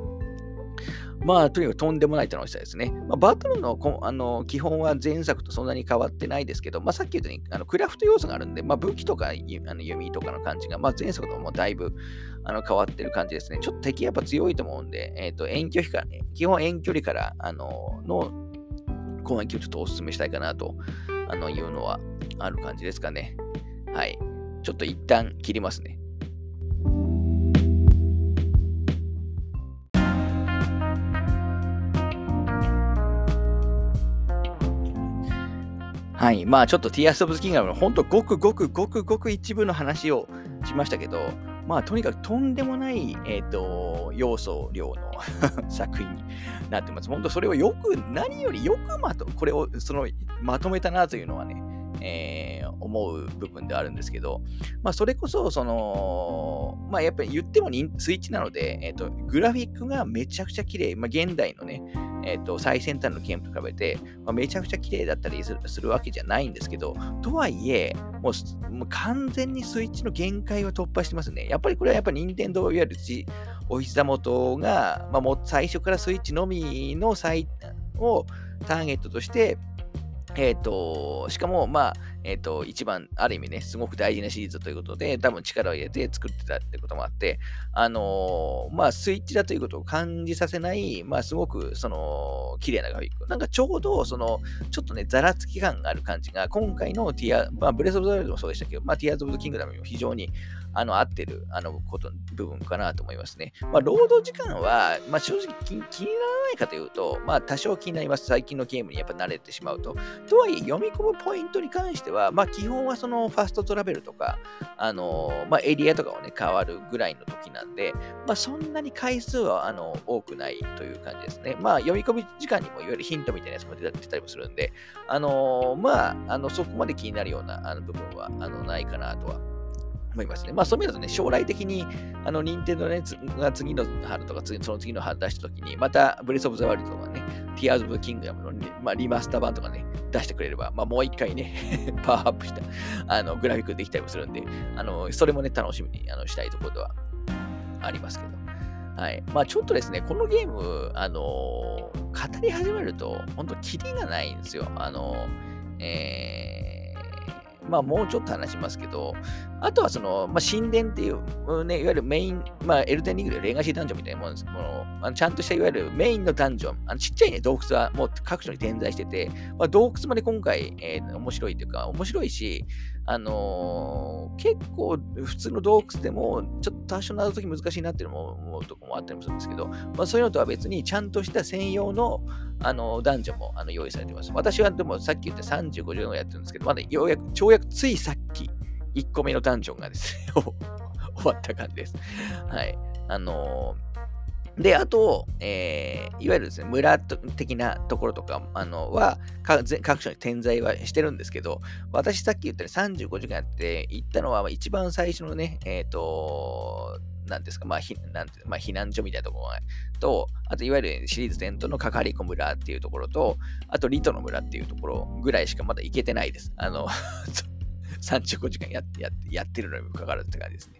まあ、とにかくとんでもない楽しさですね。まあ、バトルのあの基本は前作とそんなに変わってないですけど、まあ、さっき言ったようにあのクラフト要素があるんで、まあ、武器とかあの弓とかの感じが、まあ、前作ともだいぶあの変わってる感じですね。ちょっと敵やっぱ強いと思うんで、えっ、ー、と遠距離からね、基本遠距離からあのの攻撃をちょっとお勧めしたいかなとあのいうのはある感じですかね。はい。ちょっと一旦切りますね。はい。まあちょっと Tears of the Kingdom の本当ごくごくごくごく一部の話をしましたけど、まあとにかくとんでもない、えっ、ー、と、要素量の 作品になってます。ほんとそれをよく、何よりよくまと、これをそのまとめたなというのはね、えー、思う部分であるんですけど、まあ、それこそ、その、まあ、やっぱり言ってもスイッチなので、えっ、ー、と、グラフィックがめちゃくちゃ綺麗、まあ、現代のね、えっ、ー、と、最先端のゲームと比べて、まあ、めちゃくちゃ綺麗だったりするするわけじゃないんですけど、とはいえ、もうもう完全にスイッチの限界を突破してますね。やっぱりこれはやっぱり任天堂いわゆるお膝元が、まあ、もう最初からスイッチのみの最をターゲットとしてえっ、ー、と、しかも、まあ、えっ、ー、と、一番、ある意味ね、すごく大事なシリーズということで、多分力を入れて作ってたってこともあって、あのー、まあ、スイッチだということを感じさせない、まあ、すごく、その、綺麗なグラフィック。なんかちょうど、その、ちょっとね、ざらつき感がある感じが、今回のティア、まあ、ブレスオブザワイルドもそうでしたけど、まあ、ティアーズオブザキングダムにも非常に、あの、合ってる、あの、こと、部分かなと思いますね。まあ、労働時間は、まあ、正直気にならないかというと、まあ、多少気になります。最近のゲームにやっぱ慣れてしまうと。とはいえ、読み込むポイントに関しては、まあ、基本はそのファストトラベルとか、あの、まあ、エリアとかをね、変わるぐらいの時なんで、まあ、そんなに回数は、あの、多くないという感じですね。まあ、読み込み時間にもいわゆるヒントみたいなやつも出たりもするんで、あの、まあ、あの、そこまで気になるようなあの部分は、あの、ないかなとは思いますね。まあそういう意味だとね、将来的に、あの、任天堂ね、が次の春とか次、その次の春出したときに、また、ブレスオブザワイルドとかね、ティアーズ・オブ・キングダムの、まあ、リマスター版とかね、出してくれれば、まあもう一回ね パワーアップしたあのグラフィックできたりもするんで、あの、それもね、楽しみにあのしたいところではありますけど。はい。まあちょっとですね、このゲーム、あの、語り始めると、本当キリがないんですよ。あの、えー、まあもうちょっと話しますけど、あとはその、まあ、神殿っていう、ね、いわゆるメイン、まあ、エルデンリングでレガシーダンジョンみたいなものです。ものあのちゃんとしたいわゆるメインのダンジョン、あのちっちゃいね、洞窟はもう各所に点在してて、まあ、洞窟まで今回、えー、面白いというか、面白いし、あのー、結構普通の洞窟でも、ちょっと多少謎解き難しいなっていうのも思うとこもあったりもするんですけど、まあ、そういうのとは別に、ちゃんとした専用の、あのダンジョンもあの用意されています。私はでもさっき言った35、50のやってるんですけど、まだようやく、跳躍ついさっき、1個目のダンジョンがですね 終わった感じです。はい。あのーで、あと、えー、いわゆるですね、村的なところとかあのは各所に点在はしてるんですけど、私さっき言ったように35時間やって行ったのは一番最初のね、えっ、ー、と、なんですか、まあ、ひなんてまあ、避難所みたいなところと、あといわゆるシリーズ伝統のかかりこ村っていうところと、あとリトの村っていうところぐらいしかまだ行けてないです。あの 35時間やややってるのにもかかわらずって感じですね。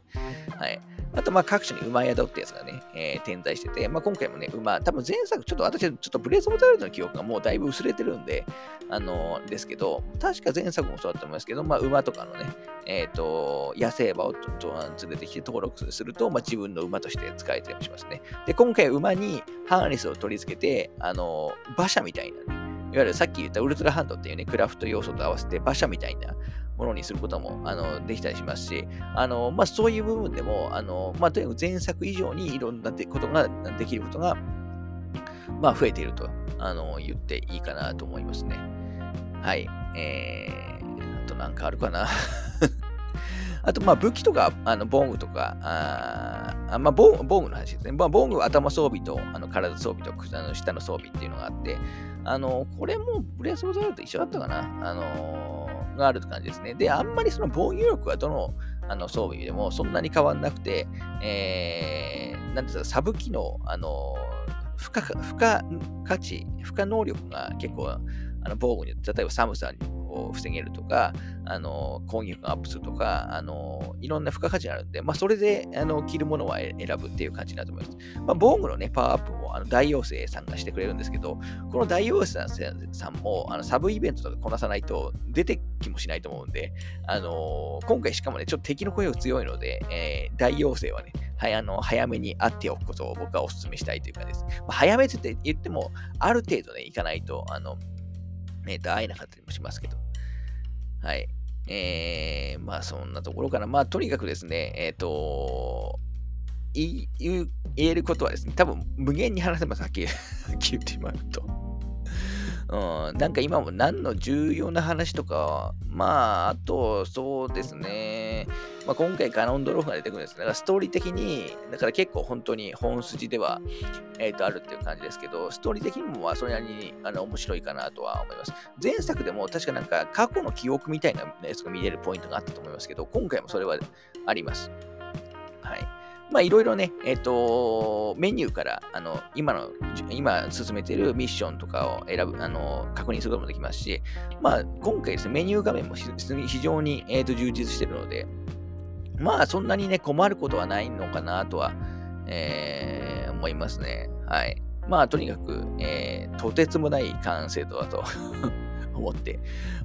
はい。あと、まあ、各所に馬宿ってやつがね、えー、点在してて、まあ、今回もね、馬、多分前作、ちょっと私、ちょっとブレスオブザワイルドの記憶がもうだいぶ薄れてるんで、あのー、ですけど、確か前作もそうだと思いますけど、まあ、馬とかのね、えっ、ー、と、野生馬をと連れてきて登録すると、まあ、自分の馬として使えたりもしますね。で、今回馬にハーネスを取り付けて、あの馬車みたいなね、いわゆるさっき言ったウルトラハンドっていうね、クラフト要素と合わせて馬車みたいなものにすることもあのできたりしますし、あのまあ、そういう部分でも、あのまあ、とにかく前作以上にいろんなことができることが、まあ、増えているとあの言っていいかなと思いますね。はい。えー、あとなんかあるかなあと、まあ、武器とか、あの防具とか、あまあ防、防具の話ですね。まあ、防具は頭装備と、あの体装備とあの下の装備っていうのがあって、あの、これもブレスオブザルと一緒だったかな？あのがあるって感じですね。で、あんまりその防御力はどのあの装備でもそんなに変わんなくて、えー、なんですか、サブ機能、あの、付加、付加価値、付加能力が結構、あの防具に、例えば寒さにを防げるとか、あの攻撃力がアップするとか、あのいろんな付加価値があるんで、まあ、それであの着るものは選ぶっていう感じになると思います。まあ、防具のね、パワーアップもあの大妖精さんがしてくれるんですけど、この大妖精さんもあのサブイベントとかこなさないと出てきもしないと思うんで、あの今回しかもね、ちょっと敵の声が強いので、えー、大妖精はね、はい、あの早めに会っておくことを僕はお勧めしたいというかです。まあ、早めって言っても、ある程度ね、行かないと、あの、えっ、ー、と、会えなかったりもしますけど。はい。えー、まあそんなところかな。まあとにかくですね、えっ、ー、と、言えることはですね、多分無限に話せます、はっきり言ってしまうと。うん、なんか今も何の重要な話とか、まあ、あと、そうですね、まあ、今回カノンドローフが出てくるんですね。だからストーリー的に、だから結構本当に本筋では、えー、とあるっていう感じですけど、ストーリー的にもまあそれなりにあの面白いかなとは思います。前作でも確かなんか過去の記憶みたいなやつが見れるポイントがあったと思いますけど、今回もそれはあります。はい。まあ、いろいろね、えっ、と、メニューから、あの、今の、今進めているミッションとかを選ぶ、あの、確認することもできますし、まあ、今回ですね、メニュー画面も非常に、えーと、充実しているので、まあ、そんなにね、困ることはないのかなとは、えー、思いますね。はい。まあ、とにかく、えー、とてつもない完成度だと思って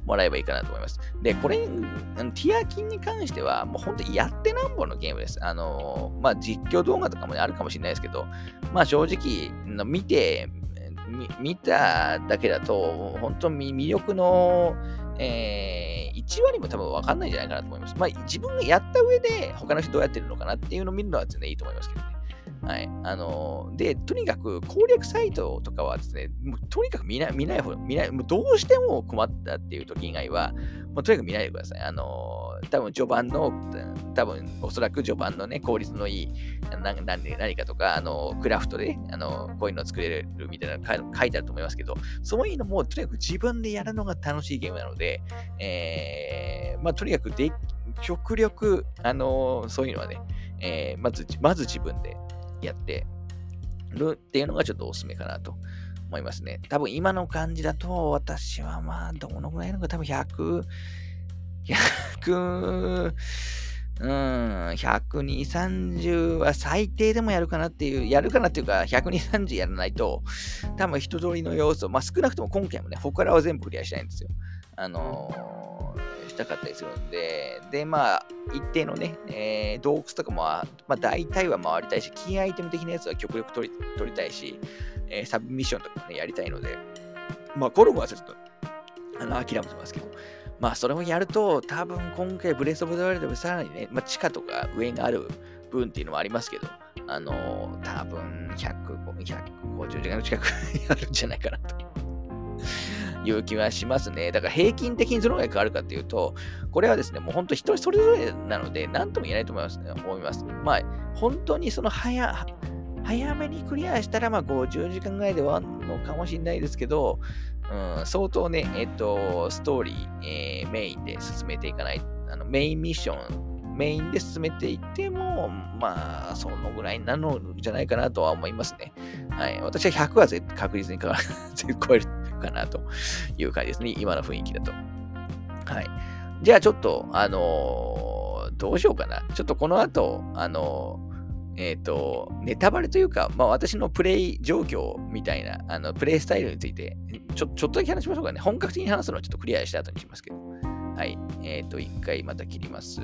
もらえばいいかなと思います。で、これ、ティアキンに関しては、もう本当にやってなんぼのゲームです。あの、まあ、実況動画とかも、ね、あるかもしれないですけど、まあ、正直、見て、見ただけだと、本当に魅力の、えー、1割も多分分かんないんじゃないかなと思います。まあ、自分がやった上で、他の人どうやってるのかなっていうのを見るのは全然いいと思いますけどね。はい。あのー、で、とにかく攻略サイトとかはですね、もうとにかく見ない、見ない方、見ない、もうどうしても困ったっていう時以外は、もうとにかく見ないでください。あのー、多分序盤の、多分おそらく序盤のね、効率のいい何何かとか、あのー、クラフトで、あのこういうのを作れるみたいなの書いてあると思いますけど、そういうのもとにかく自分でやるのが楽しいゲームなので、えー、まあとにかくで極力、あのそういうのはね、えー、まず、まず自分でやってるっていうのがちょっとおすすめかなと思いますね。多分今の感じだと、私はまあ、どのぐらいのか、多分100、100、うん、120、30は最低でもやるかなっていう、やるかなっていうか、120、30やらないと、多分一通りの要素、まあ少なくとも今回もね、他は全部クリアしたいんですよ。あのー、したかったりするんで、で、まあ、一定のね、えー、洞窟とかも、まあ大体は回りたいし、キーアイテム的なやつは極力取り取りたいし、えー、サブミッションとかね、やりたいので、まあ、コルゴはちょっと、あの、諦めてますけど、まあ、それをやると、多分今回、ブレスオブザワイルドもさらにね、まあ、地下とか上にある分っていうのもありますけど、あのー、多分150時間近く やるんじゃないかなと。いう気はしますね。だから平均的にどのぐらい変わるかっていうと、これはですね、もう本当人それぞれなので、何とも言えないと思います、ね、思います。まあ、本当にその早、早めにクリアしたら、まあ、50時間ぐらいで終わるのかもしれないですけど、うん、相当ね、えっと、ストーリー、えー、メインで進めていかない、あのメインミッション、メインで進めていっても、まあ、そのぐらいなのじゃないかなとは思いますね。はい。私は100は絶確実に 超えるかなという感じですね。今の雰囲気だと。はい。じゃあちょっと、あのー、どうしようかな。ちょっとこの後、あのーえっ、ー、と、ネタバレというか、まあ私のプレイ状況みたいな、あの、プレイスタイルについて、ちょ、ちょっとだけ話しましょうかね。本格的に話すのはちょっとクリアした後にしますけど。はい。えっ、ー、と、一回また切ります。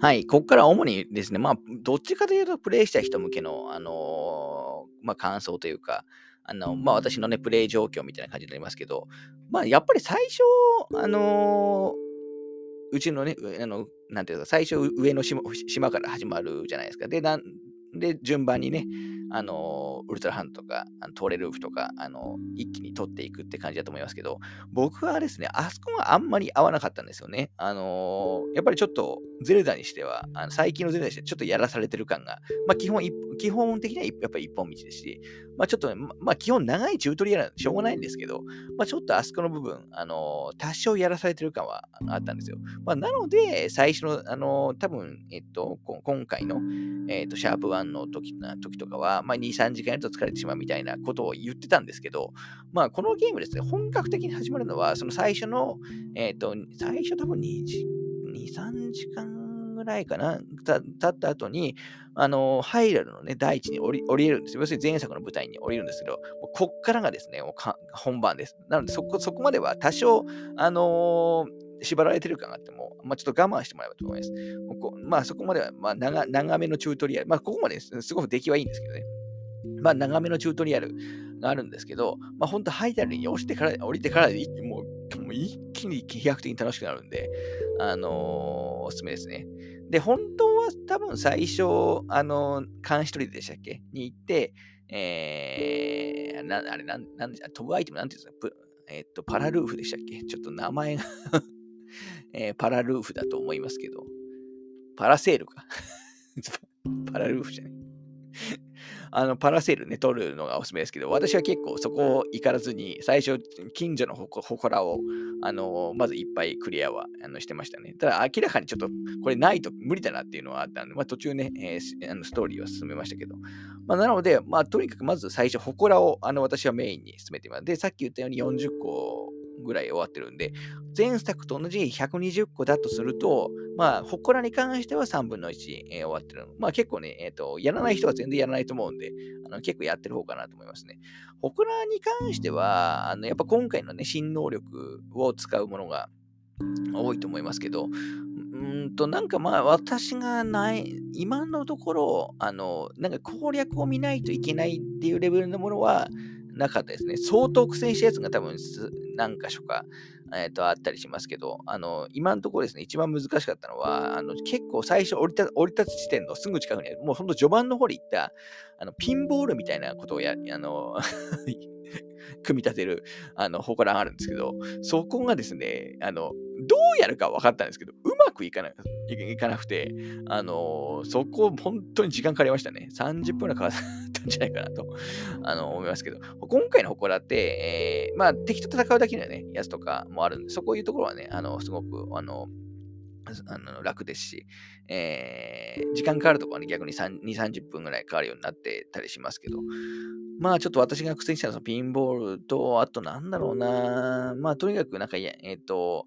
はい。ここから主にですね、まあ、どっちかというと、プレイした人向けの、あのー、まあ、感想というか、あの、まあ、私のね、プレイ状況みたいな感じになりますけど、まあ、やっぱり最初、あのー、うちのね、あの、なんていうか、最初上の島島から始まるじゃないですか。で、なんで、順番にね、あの、ウルトラハンドとか、あのトーレルーフとか、あの、一気に取っていくって感じだと思いますけど、僕はですね、あそこがあんまり合わなかったんですよね。あのやっぱりちょっと、ゼルダにしては、あの最近のゼルダにしてはちょっとやらされてる感が、まあ、基本、基本的にはやっぱり一本道ですし、まあ、ちょっと、まあ、基本長いチュートリアルなんでしょうがないんですけど、まあ、ちょっとあそこの部分、あの多少やらされてる感はあったんですよ。まあ、なので、最初の、あの多分、えっと、今回の、えっと、シャープ1の時時とかは、まあ、2、3時間やると疲れてしまうみたいなことを言ってたんですけど、まあ、このゲームですね、本格的に始まるのは、その最初の、えっ、ー、と、最初多分2時、2、3時間ぐらいかな、た経った後に、あの、ハイラルのね、大地に降り降りるんですよ。要するに前作の舞台に降りるんですけど、こっからがですね、本番です。なので、そこ、そこまでは多少、あのー縛られてる感があっても、まあ、ちょっと我慢してもらえばと思います。まあ、そこまでは、まあ長、長めのチュートリアル。まあ、ここまですごく出来はいいんですけどね。まあ、長めのチュートリアルがあるんですけど、まあ、本当ハイタルに押してから、降りてからでもう、もう一気に飛躍的に楽しくなるんで、あのー、おすすめですね。で、本当は多分最初、あのー、監視取りでしたっけ？に行って、えー、なあれ、なん、なん飛ぶアイテムなんていうんですか？えっ、と、パラルーフでしたっけ？ちょっと名前がえー、パラルーフだと思いますけど、パラセールか。パラルーフじゃない。あの、パラセールね、取るのがおすすめですけど、私は結構そこを行かずに、最初、近所のほこらを、あの、まずいっぱいクリアはあのしてましたね。ただ、明らかにちょっと、これないと無理だなっていうのはあったんで、まあ途中ね、えー、あのストーリーは進めましたけど、まあなので、まあとにかくまず最初、ほこらを、あの、私はメインに進めてます。で、さっき言ったように40個ぐらい終わってるんで、前作と同じ120個だとすると、まあ、祠に関しては3分の1、えー、終わってるの。まあ結構ね、えっ、ー、と、やらない人は全然やらないと思うんで、あの結構やってる方かなと思いますね。祠に関しては、あのやっぱ今回のね、新能力を使うものが多いと思いますけど、うんと、なんかまあ、私がない、今のところ、あの、なんか攻略を見ないといけないっていうレベルのものは、なかったですね。相当苦戦したやつが多分何箇所か、えー、とあったりしますけど、あの今のところですね、一番難しかったのは、あの結構最初降りた降り立つ地点のすぐ近くにある、もうほんと序盤の方に行ったあのピンボールみたいなことをや、あの 組み立てる、あの、祠があるんですけど、そこがですね、あの、どうやるか分かったんですけど、うまくいかないかなくて、あのそこ、本当に時間かかりましたね。30分くらいかかったんじゃないかなと、あの、思いますけど、今回の祠って、えー、まあ、敵と戦うだけのね、やつとかもあるんで、そこいうところはね、あの、すごく、あの、あの楽ですし、えー、時間かかるところはね、逆に2、30分ぐらいかかるようになってたりしますけど、まあちょっと私が苦戦したのはピンボールと、あとなんだろうな、まあとにかくなんか、えっ、ー、と、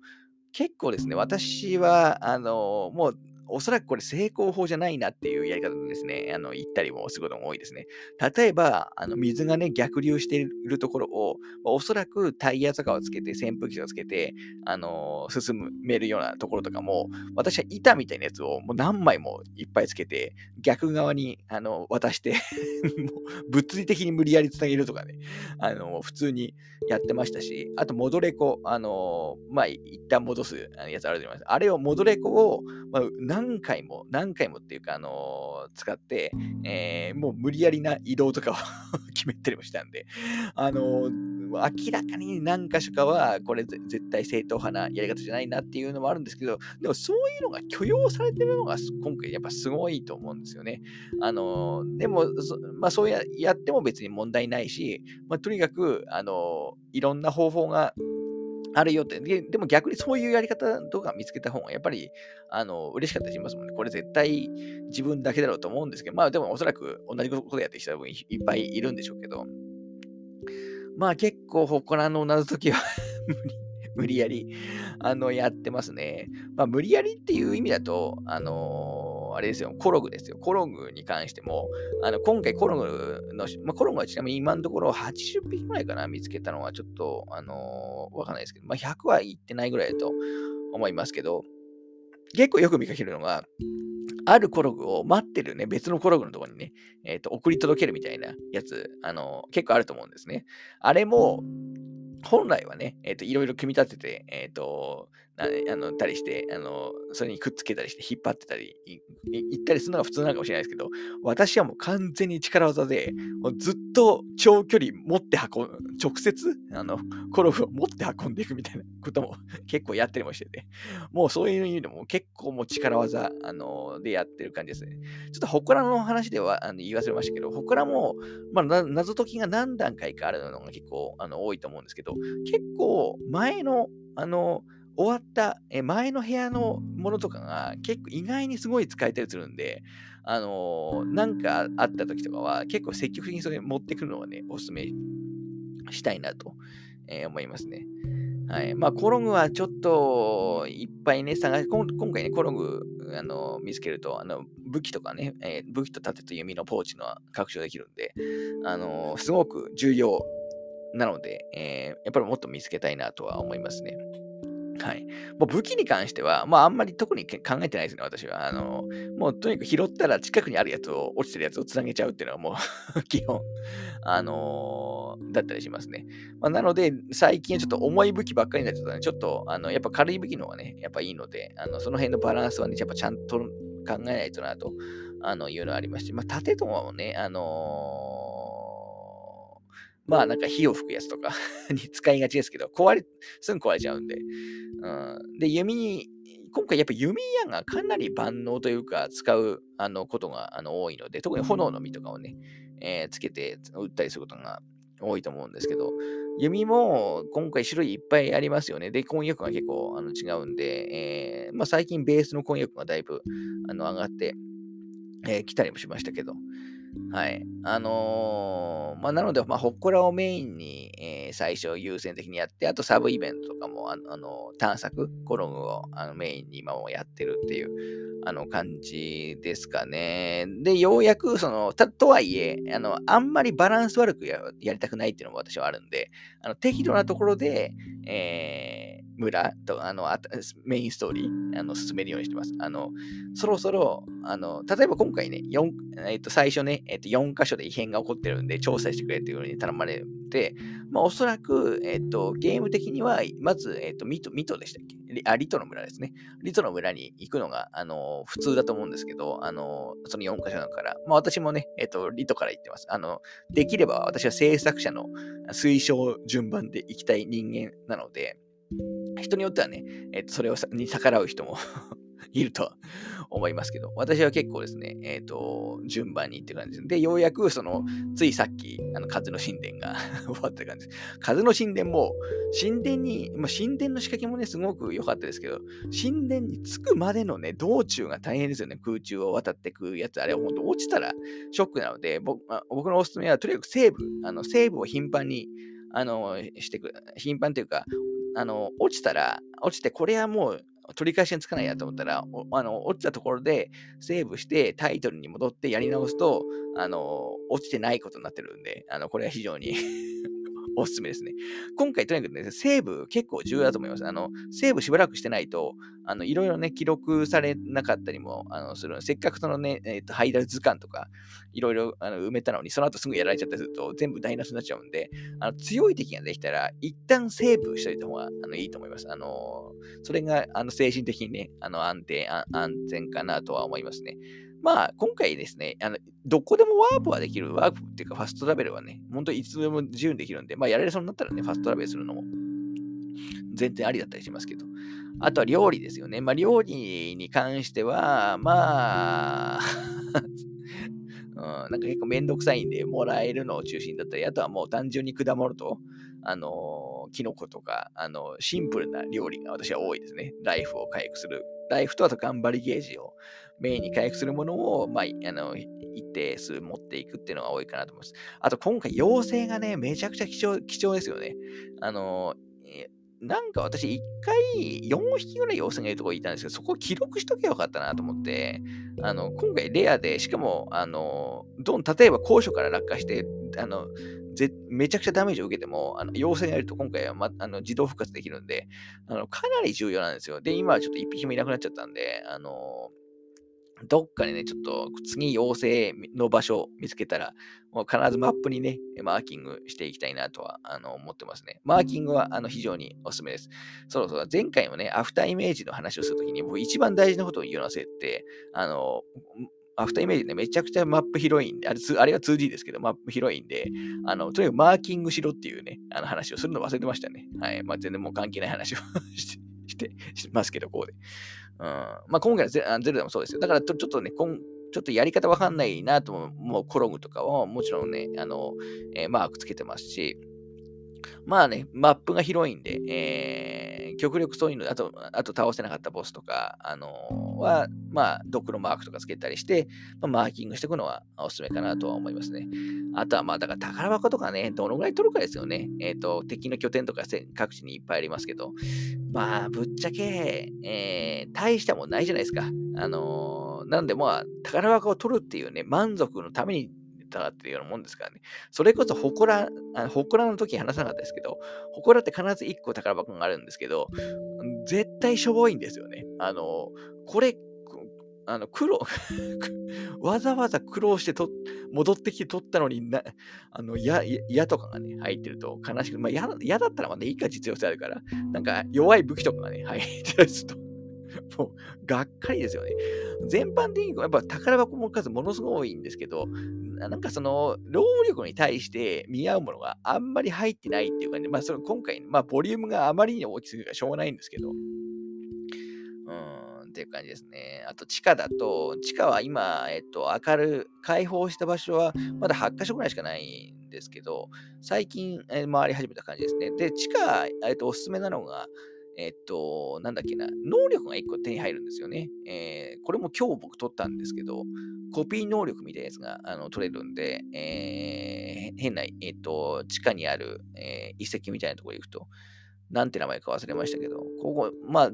結構ですね、私は、あの、もうおそらくこれ成功法じゃないなっていうやり方でですね、あの、言ったりもすることも多いですね。例えば、あの、水がね、逆流しているところを、おそらくタイヤとかをつけて、扇風機とかつけて、あの、進めるようなところとかも、私は板みたいなやつをもう何枚もいっぱいつけて、逆側に、あの、渡して 物理的に無理やりつなげるとかね、あの、普通にやってましたし、あと、戻れ子、あのー、まあ、一旦戻すやつあると思います。あれを戻れ子を、まあ、何回も、何回もっていうか、あのー、使って、えー、もう無理やりな移動とかを 決めたりもしたんで、あのー、明らかに何箇所かは、これ絶対正統派なやり方じゃないなっていうのもあるんですけど、でもそういうのが許容されてるのが今回やっぱすごいと思うんですよね。あのでも、まあそうややっても別に問題ないし、まあとにかく、あのいろんな方法があるよってで。でも逆にそういうやり方とか見つけた方がやっぱり、あの、嬉しかったりしますもんね。これ絶対自分だけだろうと思うんですけど、まあでもおそらく同じことやってる人はいっぱいいるんでしょうけど、まあ結構祠の謎解きは 無理やり、あの、やってますね。まあ無理やりっていう意味だと、あのーあれですよ、コログですよ。コログに関しても、あの今回コログの、まあ、コログはちなみに今のところ80匹ぐらいかな、見つけたのはちょっと、あのー、わかんないですけど、まあ、100はいってないぐらいだと思いますけど、結構よく見かけるのが、あるコログを待ってるね、別のコログのところにね、えっ、ー、と、送り届けるみたいなやつ、あの、結構あると思うんですね。あれも、本来はね、えっ、ー、と、いろいろ組み立てて、えっ、ー、と、あの、たりして、あの、それにくっつけたりして引っ張ってたり、行ったりするのが普通なのかもしれないですけど、私はもう完全に力技で、もうずっと長距離持って運ぶ、直接、あの、コロフを持って運んでいくみたいなことも 結構やったりもしてて、もうそういう意味でも結構もう力技、あの、でやってる感じですね。ちょっと祠の話ではあの言い忘れましたけど、祠も、まあ、謎解きが何段階かあるのが結構あの多いと思うんですけど、結構前の、あの、終わった前の部屋のものとかが結構意外にすごい使えたりするんで、あのー、なんかあった時とかは結構積極的にそれ持ってくるのをね、おすすめしたいなと、えー、思いますね。はい。まあ、コログはちょっといっぱいね、探し、今回ね、コログ、あの、見つけると、あの、武器とかね、えー、武器と盾と弓のポーチの拡張できるんで、あのすごく重要なので、えやっぱりもっと見つけたいなとは思いますね。はい。もう武器に関しては、まああんまり特に考えてないですね、私は。あの、もうとにかく拾ったら近くにあるやつを、落ちてるやつをつなげちゃうっていうのはもう 基本、あのー、だったりしますね。まあ、なので、最近はちょっと重い武器ばっかりになっちゃったので、ちょっと、あの、やっぱ軽い武器の方がね、やっぱいいので、あの、その辺のバランスはね、やっぱちゃんと考えないとなと、あの、いうのはありまして、まあ、盾ともね、あのーまあなんか火を吹くやつとか に使いがちですけど、壊れ、すぐ壊れちゃうんで。うん、で、弓に、今回やっぱ弓矢がかなり万能というか使うあのことがあの多いので、特に炎の実とかをね、えー、つけて撃ったりすることが多いと思うんですけど、弓も今回種類いっぱいありますよね。で、婚約が結構あの違うんで、えー、まあ、最近ベースの婚約がだいぶあの上がって、えー、来たりもしましたけど、はい。あのー、まあ、なので、まあ、ほっこらをメインに、えー、最初優先的にやって、あとサブイベントとかも、あの、あの探索、コログをあのメインに今もやってるっていう、あの、感じですかね。で、ようやく、その、た、とはいえ、あの、あんまりバランス悪くややりたくないっていうのも私はあるんで、あの、適度なところで、えー、村と、あのあ、メインストーリー、あの、進めるようにしてます。あの、そろそろ、あの、例えば今回ね、4、えっ、と、最初ね、えっ、と、4箇所で異変が起こってるんで、調査してくれっていうふうに頼まれて、まあ、おそらく、えっ、と、ゲーム的には、まず、えっ、と、ミト、ミトでしたっけ？あ、リトの村ですね。リトの村に行くのが、あの、普通だと思うんですけど、あの、その4箇所だから、まあ、私もね、えっ、と、リトから行ってます。あの、できれば私は制作者の推奨順番で行きたい人間なので、人によってはね、えっと、それをに逆らう人も いると思いますけど、私は結構ですね、えっ、ー、と、順番にって感じで、ようやく、その、ついさっき、あの、風の神殿が 終わった感じです。風の神殿も、神殿に、まあ、神殿の仕掛けもね、すごく良かったですけど、神殿に着くまでのね、道中が大変ですよね。空中を渡ってくやつ、あれは本当落ちたらショックなので、僕僕のおすすめは、とにかくセーブ、あの、セーブを頻繁に、あの、してく、頻繁というか、あの、落ちたら、落ちて、これはもう取り返しにつかないやと思ったら、あの、落ちたところでセーブしてタイトルに戻ってやり直すと、あの、落ちてないことになってるんで、あの、これは非常におすすめですね。今回とにかくね、セーブ結構重要だと思います。あの、セーブしばらくしてないと、あの、いろいろね、記録されなかったりも、あの、する。せっかくそのね、えっ、ー、と、ハイダル図鑑とか、いろいろあの埋めたのに、その後すぐやられちゃったりすると、全部台無しになっちゃうんで、あの、強い敵ができたら、一旦セーブしといた方があのいいと思います。あの、それが、あの、精神的にね、あの、安定、安全かなとは思いますね。まあ、今回ですね、あのどこでもワープはできる。ワープっていうか、ファストトラベルはね、本当にいつでも自由にできるんで、まあ、やられそうになったらね、ファストトラベルするのも全然ありだったりしますけど。あとは料理ですよね。まあ、料理に関しては、まあ うん、なんか結構めんどくさいんで、もらえるのを中心だったり、あとはもう単純に果物と、あのー、キノコとか、あのー、シンプルな料理が私は多いですね。ライフを回復する。ライフとあと頑張りゲージをメインに回復するものを、まあ、あの、一定数持っていくっていうのが多いかなと思います。あと今回、妖精がね、めちゃくちゃ貴重貴重ですよね。あの、なんか私、1回4匹ぐらい妖精がいるところにいたんですけど、そこを記録しとけばよかったなと思って、あの、今回レアで、しかも、あの、どん、例えば高所から落下して、あの、ぜめちゃくちゃダメージを受けても、あの妖精がいると今回は、ま、あの自動復活できるんであの、かなり重要なんですよ。で、今はちょっと1匹もいなくなっちゃったんで、あのどっかにね、ちょっと次妖精の場所を見つけたら、もう必ずマップにね、マーキングしていきたいなとはあの思ってますね。マーキングはあの非常におすすめです。そうそう、前回もね、アフターイメージの話をするときに、もう一番大事なことを言うのせって、あの、アフターイメージね、めちゃくちゃマップ広いんで、あれあれは 2D ですけど、マップ広いんで、あの、とにかくマーキングしろっていうね、あの話をするの忘れてましたね。はい。まあ、全然もう関係ない話を して、してますけど、こうで。うん。まあ、今回のゼゼルダもそうですよ。だからちょっとね、ちょっとやり方わかんないなとも、もうコログとかはもちろんね、あの、えー、マークつけてますし、まあね、マップが広いんで、えー、極力そういうの、あと、あと倒せなかったボスとか、あのー、は、まあ、ドクロマークとかつけたりして、まあ、マーキングしていくのはおすすめかなとは思いますね。あとは、まあ、だから宝箱とかね、どのぐらい取るかですよね。えっ、ー、と、敵の拠点とか各地にいっぱいありますけど、まあ、ぶっちゃけ、えー、大したもんないじゃないですか。あのー、なんで、まあ、宝箱を取るっていうね、満足のためにたっていうようなもんですからね。それこそ、ほこら、のほこらの時話さなかったですけど、ほこらって必ず1個宝箱があるんですけど、絶対しょぼいんですよね。あの、これ、あの、苦労 わざわざ苦労してと戻ってきて取ったのにな、あの、や、矢とかがね、入ってると悲しく、まあ、矢だったらまだいいか実用性あるから、なんか弱い武器とかがね、入ってると、もう、がっかりですよね。全般的にやっぱ宝箱も数ものすごい多いんですけど、なんかその、労力に対して見合うものがあんまり入ってないっていうかね、まあその今回、まあボリュームがあまりに大きすぎるからしょうがないんですけど、うん、っていう感じですね。あと地下だと、地下は今、えっと、明る、開放した場所はまだ8箇所ぐらいしかないんですけど、最近、えー、回り始めた感じですね。で、地下、えっと、おすすめなのが、えっと、なんだっけな、能力が1個手に入るんですよね。えー、これも今日僕取ったんですけど、コピー能力みたいなやつがあの取れるんで、えー、変な、えっと、地下にある、えー、遺跡みたいなところに行くと、なんて名前か忘れましたけど、ここ、まあ、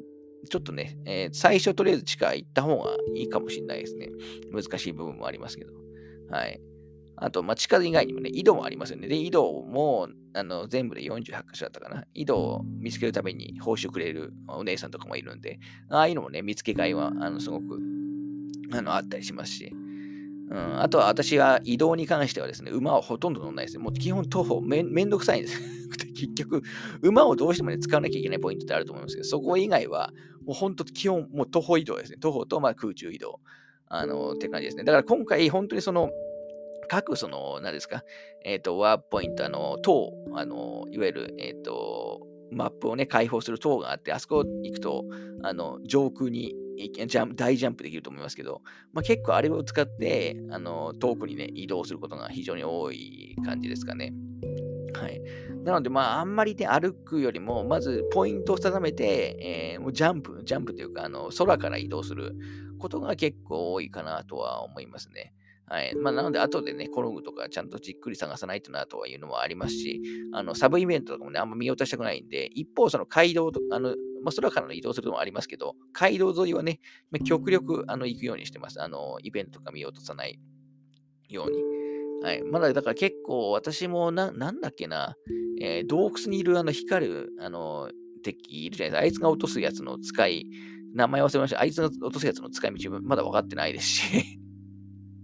ちょっとね、え、最初とりあえず地下行った方がいいかもしれないですね。難しい部分もありますけど。はい。あと、まあ、地下以外にもね、井戸もありますよね。で、井戸も、あの、全部で48箇所だったかな。井戸を見つけるために報酬くれるお姉さんとかもいるんで、ああいうのもね、見つけがいは、あの、すごく、あの、あったりしますし。うん、あとは私は移動に関してはですね、馬はほとんど乗んないですね。もう基本徒歩め、めんどくさいんです。結局、馬をどうしてもね、使わなきゃいけないポイントってあると思いますけど、そこ以外は、もう本当基本、もう徒歩移動ですね。徒歩とまあ空中移動。あの、って感じですね。だから今回、本当にその、各その、何ですか、えっ、ー、と、ワープポイント、あの、塔、あの、いわゆる、えっ、ー、と、マップをね、開放する塔があって、あそこ行くと、あの、上空にジャンプ大ジャンプできると思いますけど、まあ、結構あれを使って、あの遠くにね、移動することが非常に多い感じですかね。はい。なので、まあ、あんまりね、歩くよりも、まずポイントを定めて、えー、もうジャンプ、ジャンプというか、あの空から移動することが結構多いかなとは思いますね。はい。まあ、なので、後でね、転ぐとか、ちゃんとじっくり探さないとなとはいうのもありますし、あの、サブイベントとかもね、あんま見落としたくないんで、一方、その街道と、あの、まあ、空からの移動するのもありますけど、街道沿いはね、ま、極力、あの、行くようにしてます。あの、イベントとか見落とさないように。はい。まだ、だから結構、私もな、なんだっけな、えー、洞窟にいるあの、光る、あの、敵いるじゃないですか。あいつが落とすやつの使い、名前忘れました。あいつが落とすやつの使い道、まだ分かってないですし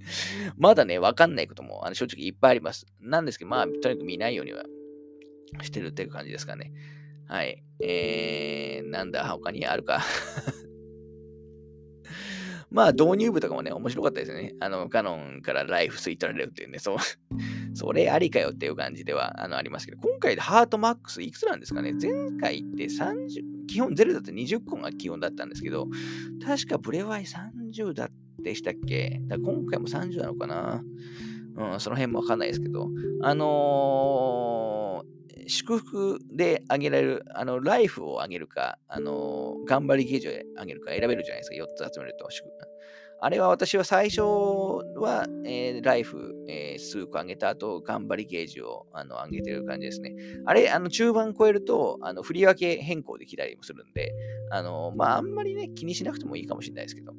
まだね、わかんないこともあの正直いっぱいあります。なんですけど、まあ、とにかく見ないようにはしてるっていう感じですかね。はい。えー、なんだ、他にあるか まあ、導入部とかもね、面白かったですね。あの、カノンからライフ吸い取られるっていうね、そう、それありかよっていう感じではあのありますけど、今回でハートマックスいくつなんですかね前回って30、基本ゼルだって20個が基本だったんですけど、確かブレワイ30だったでしたっけ？だ今回も30なのかな？うん、その辺もわかんないですけど、あのー、祝福であげられる、あの、ライフをあげるか、あのー、頑張りゲージをあげるか選べるじゃないですか、4つ集めると。あれは私は最初は、えー、ライフ、えー、数個上げた後、頑張りゲージをあの上げてる感じですね。あれ、あの中盤超えると、あの振り分け変更できたりもするんで、あのまあ、あんまりね、気にしなくてもいいかもしれないですけど。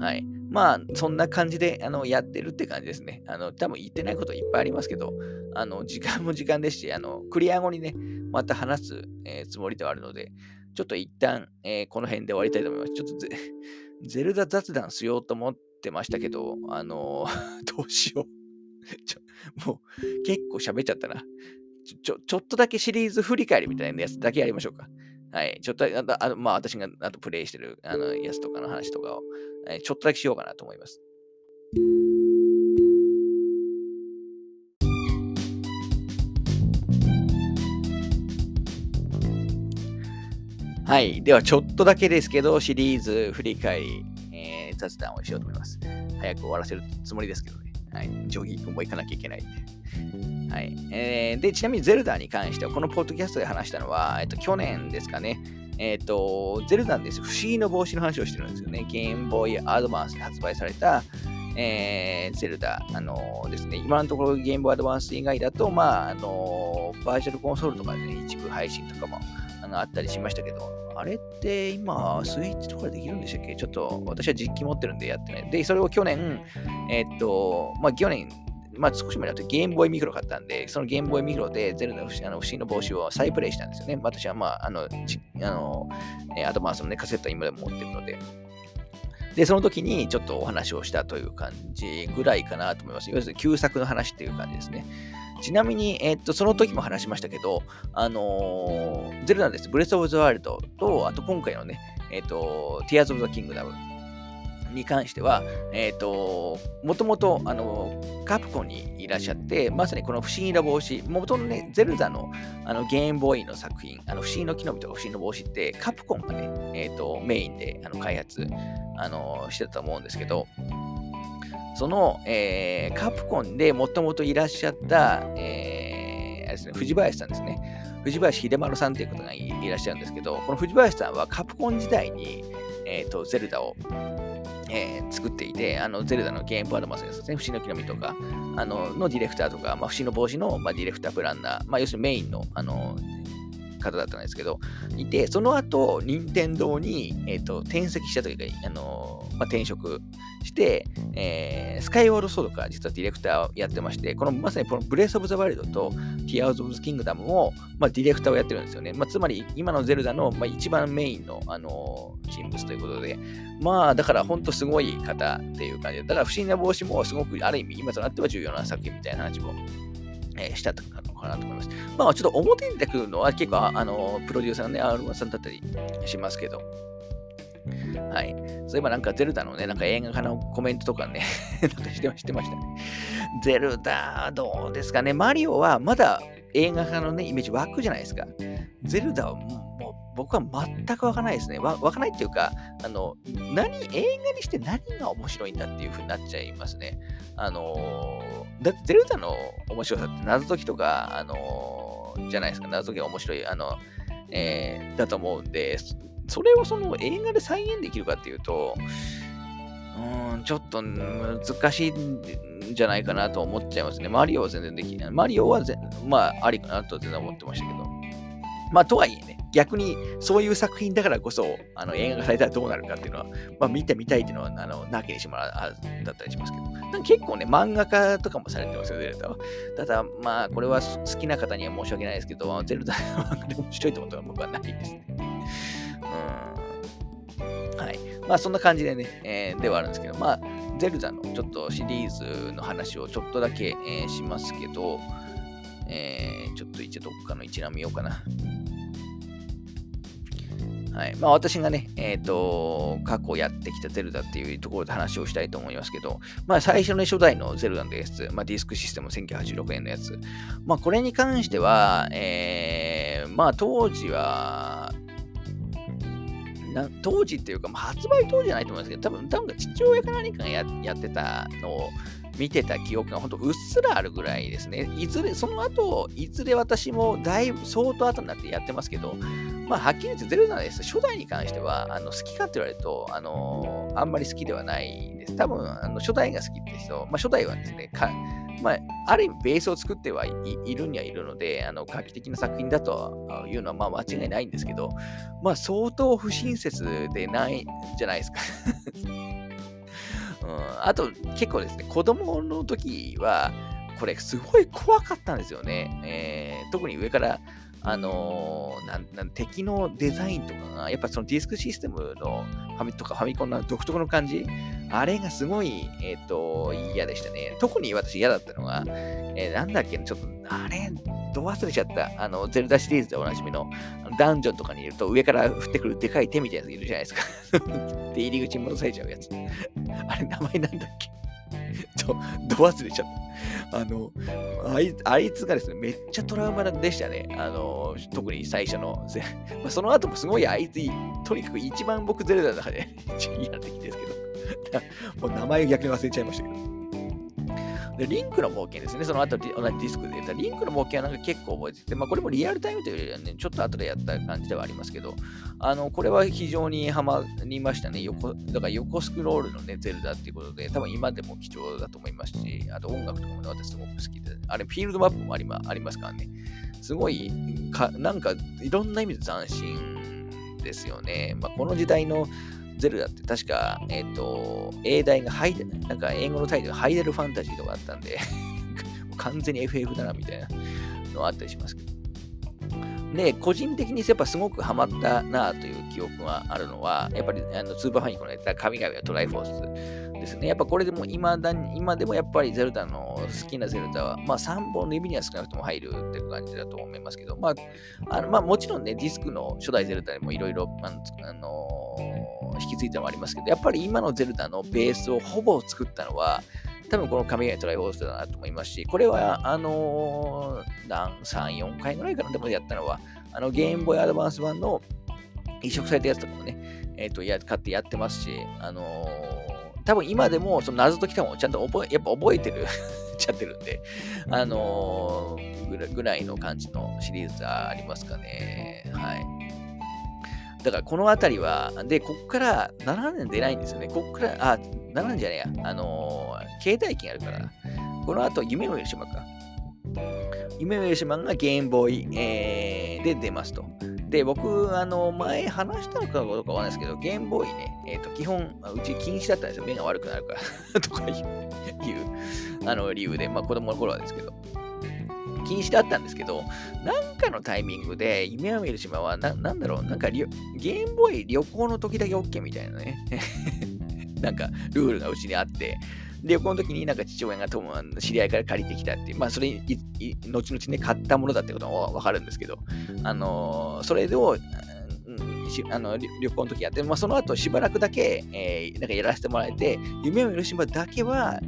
はい。まあ、そんな感じで、あの、やってるって感じですね。あの、多分言ってないこといっぱいありますけど、あの、時間も時間ですし、あの、クリア後にね、また話す、えー、つもりではあるので、ちょっと一旦、えー、この辺で終わりたいと思います。ちょっとゼ ゼルダ雑談しようと思ってましたけど、あの、どうしよう。ちょもう、結構喋っちゃったな。ちょ、ちょっとだけシリーズ振り返りみたいなやつだけやりましょうか。はい。ちょっと、ああまあ、私があとプレイしてるあのやつとかの話とかを、えちょっとだけしようかなと思います。はい。では、ちょっとだけですけど、シリーズ振り返り、えー、雑談をしようと思います。早く終わらせるつもりですけどね。はい。ジョギングも行かなきゃいけないんで。はい。えー、で、ちなみにゼルダに関しては、このポッドキャストで話したのは、えっと、去年ですかね。えっ、ー、と、ゼルダです。不思議の帽子の話をしてるんですよね。ゲームボーイアドバンスで発売された、えー、ゼルダ、あのー、ですね、今のところゲームボーイアドバンス以外だと、まあ、あのー、バーチャルコンソールとかでね、一部配信とかもあのあったりしましたけど、あれって今、スイッチとかでできるんでしたっけ？ちょっと私は実機持ってるんでやってない。で、それを去年、えっと、まあ去年、まあ少し前だとゲームボーイミクロ買ったんで、そのゲームボーイミクロでゼルダの不思議の帽子を再プレイしたんですよね。私はまあ、あの、あの、えアドバンスのね、カセットは今でも持ってるので。で、その時にちょっとお話をしたという感じぐらいかなと思います。いわゆる旧作の話っていう感じですね。ちなみに、えっと、その時も話しましたけど、あのー、ゼルダです。ブレスオブザワイルドと、あと今回のね、えっと、ティアーズ・オブ・ザ・キングダムに関しては、えっ、ー、と、もともと、あの、カプコンにいらっしゃって、まさにこの不思議な帽子、もともとね、ゼルダのあのゲームボーイの作品、あの不思議の木の実とか不思議の帽子って、カプコンがね、えっ、ー、と、メインであの開発、あの、してたと思うんですけど、その、えー、カプコンでもともといらっしゃった、えー、あれですね、藤林さんですね。藤林秀丸さんという方がいらっしゃるんですけど、この藤林さんはカプコン時代に、えーと、ゼルダをえー、作っていて、あの、ゼルダのゲームパートマスですね、不死の木の実とか、あの、のディレクターとか、まあ、不死の帽子の、まあ、ディレクタープランナー、まあ、要するにメインの、あの、方だったんですけど、いて、その後、任天堂に、えっ、ー、と、転籍したというか、あの、まあ、転職して、えー、スカイウォードソードから実はディレクターをやってまして、このまさにこのブレス・オブ・ザ・ワイルドとティアーズ・オブ・ザ・キングダムも、まあ、ディレクターをやってるんですよね。まあ、つまり、今のゼルダの、まあ、一番メインの、あの人物ということで、まあ、だから本当すごい方っていう感じで、だから不思議な帽子もすごく、ある意味、今となっては重要な作品みたいな話も、えー、したのかなと思います。まあ、ちょっと表に出てくるのは結構、あの、プロデューサーのね、青沼さんだったりしますけど、はい。そういえばなんかゼルダのね、なんか映画化のコメントとかね なんかしてしてましたね。ゼルダ、どうですかね？マリオはまだ映画化のね、イメージ湧くじゃないですか。ゼルダはもう僕は全くわかないですね。わかないっていうか、あの、何、映画にして何が面白いんだっていう風になっちゃいますね。あのだってゼルダの面白さって謎解きとか、あのじゃないですか、謎解きが面白い、あの、えー、だと思うんで、それをその映画で再現できるかっていうと、うん、ちょっと難しいんじゃないかなと思っちゃいますね。マリオは全然できない。マリオはまあ、ありかなと全然思ってましたけど。まあ、とはいえね、逆にそういう作品だからこそ、あの映画がされたらどうなるかっていうのは、まあ、見てみたいっていうのは、あの、なきにしもあだったりしますけど。結構ね、漫画家とかもされてますよ、ゼルダは。ただ、まあ、これは好きな方には申し訳ないですけど、ゼルダの漫画で面白いってことは僕はないですね。うん。はい。まあ、そんな感じでね、えー、ではあるんですけど、まあ、ゼルダのちょっとシリーズの話をちょっとだけ、えー、しますけど、えー、ちょっと一応どっかの一覧見ようかな。はい。まあ私がね、えっ、ー、と、過去やってきたゼルダっていうところで話をしたいと思いますけど、まあ最初の、初代のゼルダのやつ、まあディスクシステム1986年のやつ、まあこれに関しては、えー、まあ当時は、当時っていうか、まあ、発売当時じゃないと思うんですけど、多分、多分父親か何かがややってたのを見てた記憶が本当うっすらあるぐらいですね。いずれ、その後、いずれ私もだいぶ相当後になってやってますけど、まあ、はっきり言ってゼルダです。初代に関しては、あの好きかって言われると、あのあんまり好きではないです。多分、あの初代が好きって人、まあ、初代はですね、かまあ、ある意味ベースを作ってはいいるにはいるので、あの画期的な作品だというのはまあ間違いないんですけど、まあ相当不親切でないじゃないですかうん。あと結構ですね、子供の時は、これすごい怖かったんですよね。えー、特に上からあのー、なん敵のデザインとかが、やっぱそのディスクシステムのファミとかファミコンの独特の感じ、あれがすごい、えっ、ー、と、嫌でしたね。特に私嫌だったのが、えー、なんだっけ、ちょっと、あれ、ど忘れちゃった。あの、ゼルダシリーズでおなじみのダンジョンとかにいると上から降ってくるでかい手みたいなやついるじゃないですか。で、入り口に戻されちゃうやつ。あれ、名前なんだっけ？ど、ど忘れちゃった。あの、あいあいつがですね、めっちゃトラウマでしたね。あの、特に最初の。まあ、その後もすごいあいつ、とにかく一番僕ゼルダの中で嫌な敵ですけど、もう名前逆に忘れちゃいましたけど。で、リンクの冒険ですね。その後、同じディスクで言ったリンクの冒険はなんか結構覚えてて、まあこれもリアルタイムというよりはね、ちょっと後でやった感じではありますけど、あの、これは非常にハマりましたね。横、だから横スクロールのね、ゼルダっていうことで、多分今でも貴重だと思いますし、あと音楽とかもね、私すごく好きで、あれ、フィールドマップもあり,、ま、ありますからね。すごいか、なんかいろんな意味で斬新ですよね。まあこの時代のゼルダって確か、えっ、ー、と、英大がハイなんか英語のタイトルがハイデルファンタジーとかあったんで 完全に FF だなみたいなのあったりしますけど。で、個人的にやっぱすごくハマったなという記憶があるのは、やっぱりあのスーパーファミコンのやった神々はトライフォースですね。やっぱこれでも今だ今でもやっぱりゼルダの好きなゼルダは、まあ3本の指には少なくとも入るっていう感じだと思いますけど、まあ、あのまあもちろんね、ディスクの初代ゼルダでもいろいろ、あの引き継いだのもありますけど、やっぱり今のゼルダのベースをほぼ作ったのは、多分この神々トライフォースだなと思いますし、これは、あのー、何、3、4回ぐらいかな、でもやったのは、あの、ゲームボーイアドバンス版の移植されたやつとかもね、えっ、ー、と、や、買ってやってますし、あのー、多分今でも、その謎解きとかもちゃんと覚え、やっぱ覚えてる ちゃってるんで、あのー、ぐらいの感じのシリーズはありますかね。はい。だからこのあたりは、で、こっから7年出ないんですよね。こっから、あ、7年じゃねえや。あのー、携帯機あるから、この後、夢を見る島か。夢を見る島がゲームボーイ、えー、で出ますと。で、僕、あの、前話したのかどうかわかんないですけど、ゲームボーイね、えっ、ー、と、基本、うち禁止だったんですよ。目が悪くなるから とかいう、あの、理由で、まあ子供の頃はですけど。禁止だったんですけど、なんかのタイミングで、夢を見る島は、ななんだろう、なんかゲームボーイ旅行の時だけ OK みたいなね、なんかルールがうちにあって、旅行の時になんか父親が知り合いから借りてきたっていう、まあそれ、後々ね、買ったものだってことはわかるんですけど、あのー、それを、あの旅行の時やって、まあ、その後しばらくだけ、えー、なんかやらせてもらえて、夢を見る島だけは、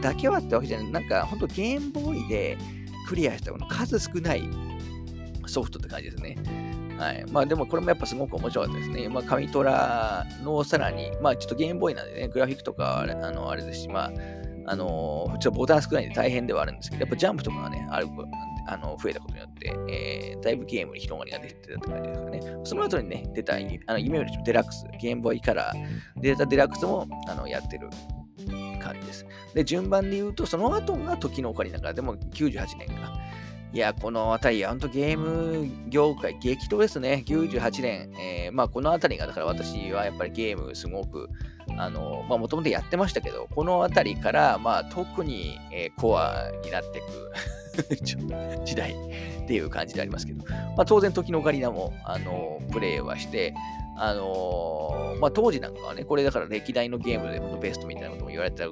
だけはってわけじゃない、なんか本当ゲームボーイで、クリアしたの数少ないソフトって感じですね。はい。まあでもこれもやっぱすごく面白かったですね。まあ紙トラのさらに、まあちょっとゲームボーイなんでね、グラフィックとかあれあのあれですし、まあ、あのー、ちょっとボタン少ないんで大変ではあるんですけど、やっぱジャンプとかがね、あるあの増えたことによって、えー、だいぶゲームに広がりが出てたって感じですかね。その後にね、出た、あの夢よりデラックス、ゲームボーイから出たデラックスもあのやってる感じです。で、順番で言うと、その後が時のオカリナから、でも98年か。いや、この辺り、本当ゲーム業界、激闘ですね。98年。えー、まあ、この辺りが、だから私はやっぱりゲームすごく、あの、まあ、もともとやってましたけど、この辺りから、まあ、特に、えー、コアになっていく 時代っていう感じでありますけど、まあ、当然、時のオカリナも、あの、プレイはして、あのー、まあ、当時なんかはね、これだから歴代のゲームで本当ベストみたいなことも言われてた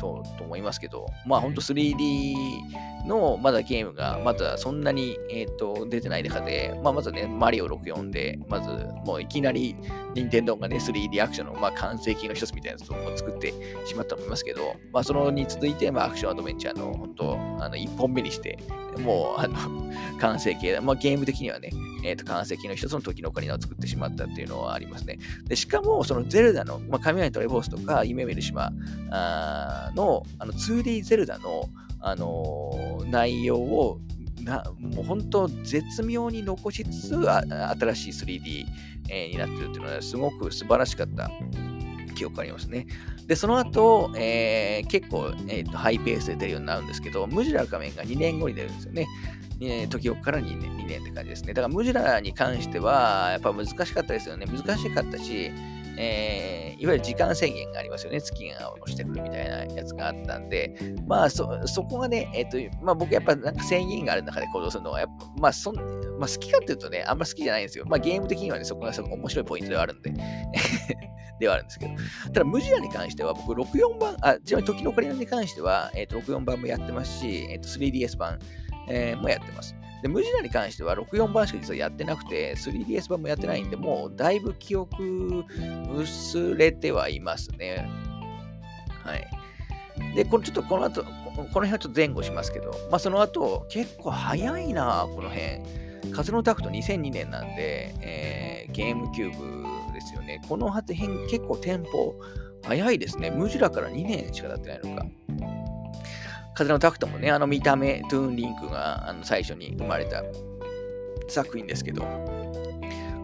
とと思いますけど、まあ本当 3D のまだゲームがまだそんなに、えーと、出てない中で、まあ、まずね、マリオ64で、まずもういきなり任天堂がね、3D アクションの、まあ、完成形の一つみたいなやつを作ってしまったと思いますけど、まあ、そのに続いて、まあ、アクションアドベンチャーの本当、あの1本目にして、もう、あの、完成形、まあ、ゲーム的にはね、えっ、ー、と、完成形の一つの時のオカリナを作ってしまったっていうのはありますね。で、しかも、そのゼルダの、まあ、雷とレボースとか、夢見る島の、あの、2D ゼルダの、あのー、内容をなもう本当絶妙に残しつつ新しい 3D、えー、になってるっていうのはすごく素晴らしかった記憶ありますね。で、その後、えー、結構、えーと、ハイペースで出るようになるんですけど、ムジュラ仮面が2年後に出るんですよね。え時をから2年 ,2 年って感じですね。だからムジュラに関しては、やっぱ難しかったですよね。難しかったし、えー、いわゆる時間制限がありますよね。月が下ろしてくるみたいなやつがあったんで、まあそ、そこがね、えっ、ー、と、まあ僕やっぱなんか制限がある中で行動するのは、やっぱ、まあそん、まあ好きかっていうとね、あんま好きじゃないんですよ。まあゲーム的にはね、そこがすごく面白いポイントではあるんで。ではあるんですけど。ただ、ムジラに関しては、僕、64番、あ、ちなみに時のオカリナに関しては、えっ、ー、と、64番もやってますし、えっ、ー、と、3DS 版、えー、もやってます。で、ムジナに関しては64番しか実はやってなくて、3DS 版もやってないんで、もうだいぶ記憶薄れてはいますね。はい。で、これちょっとこの後、この辺はちょっと前後しますけど、まあその後、結構早いな、この辺。風のタクト2002年なんで、えー、ゲームキューブですよね。この辺結構テンポ早いですね。ムジュラから2年しか経ってないのか。風のタクトもね、あの見た目、トゥーンリンクがあの最初に生まれた作品ですけど、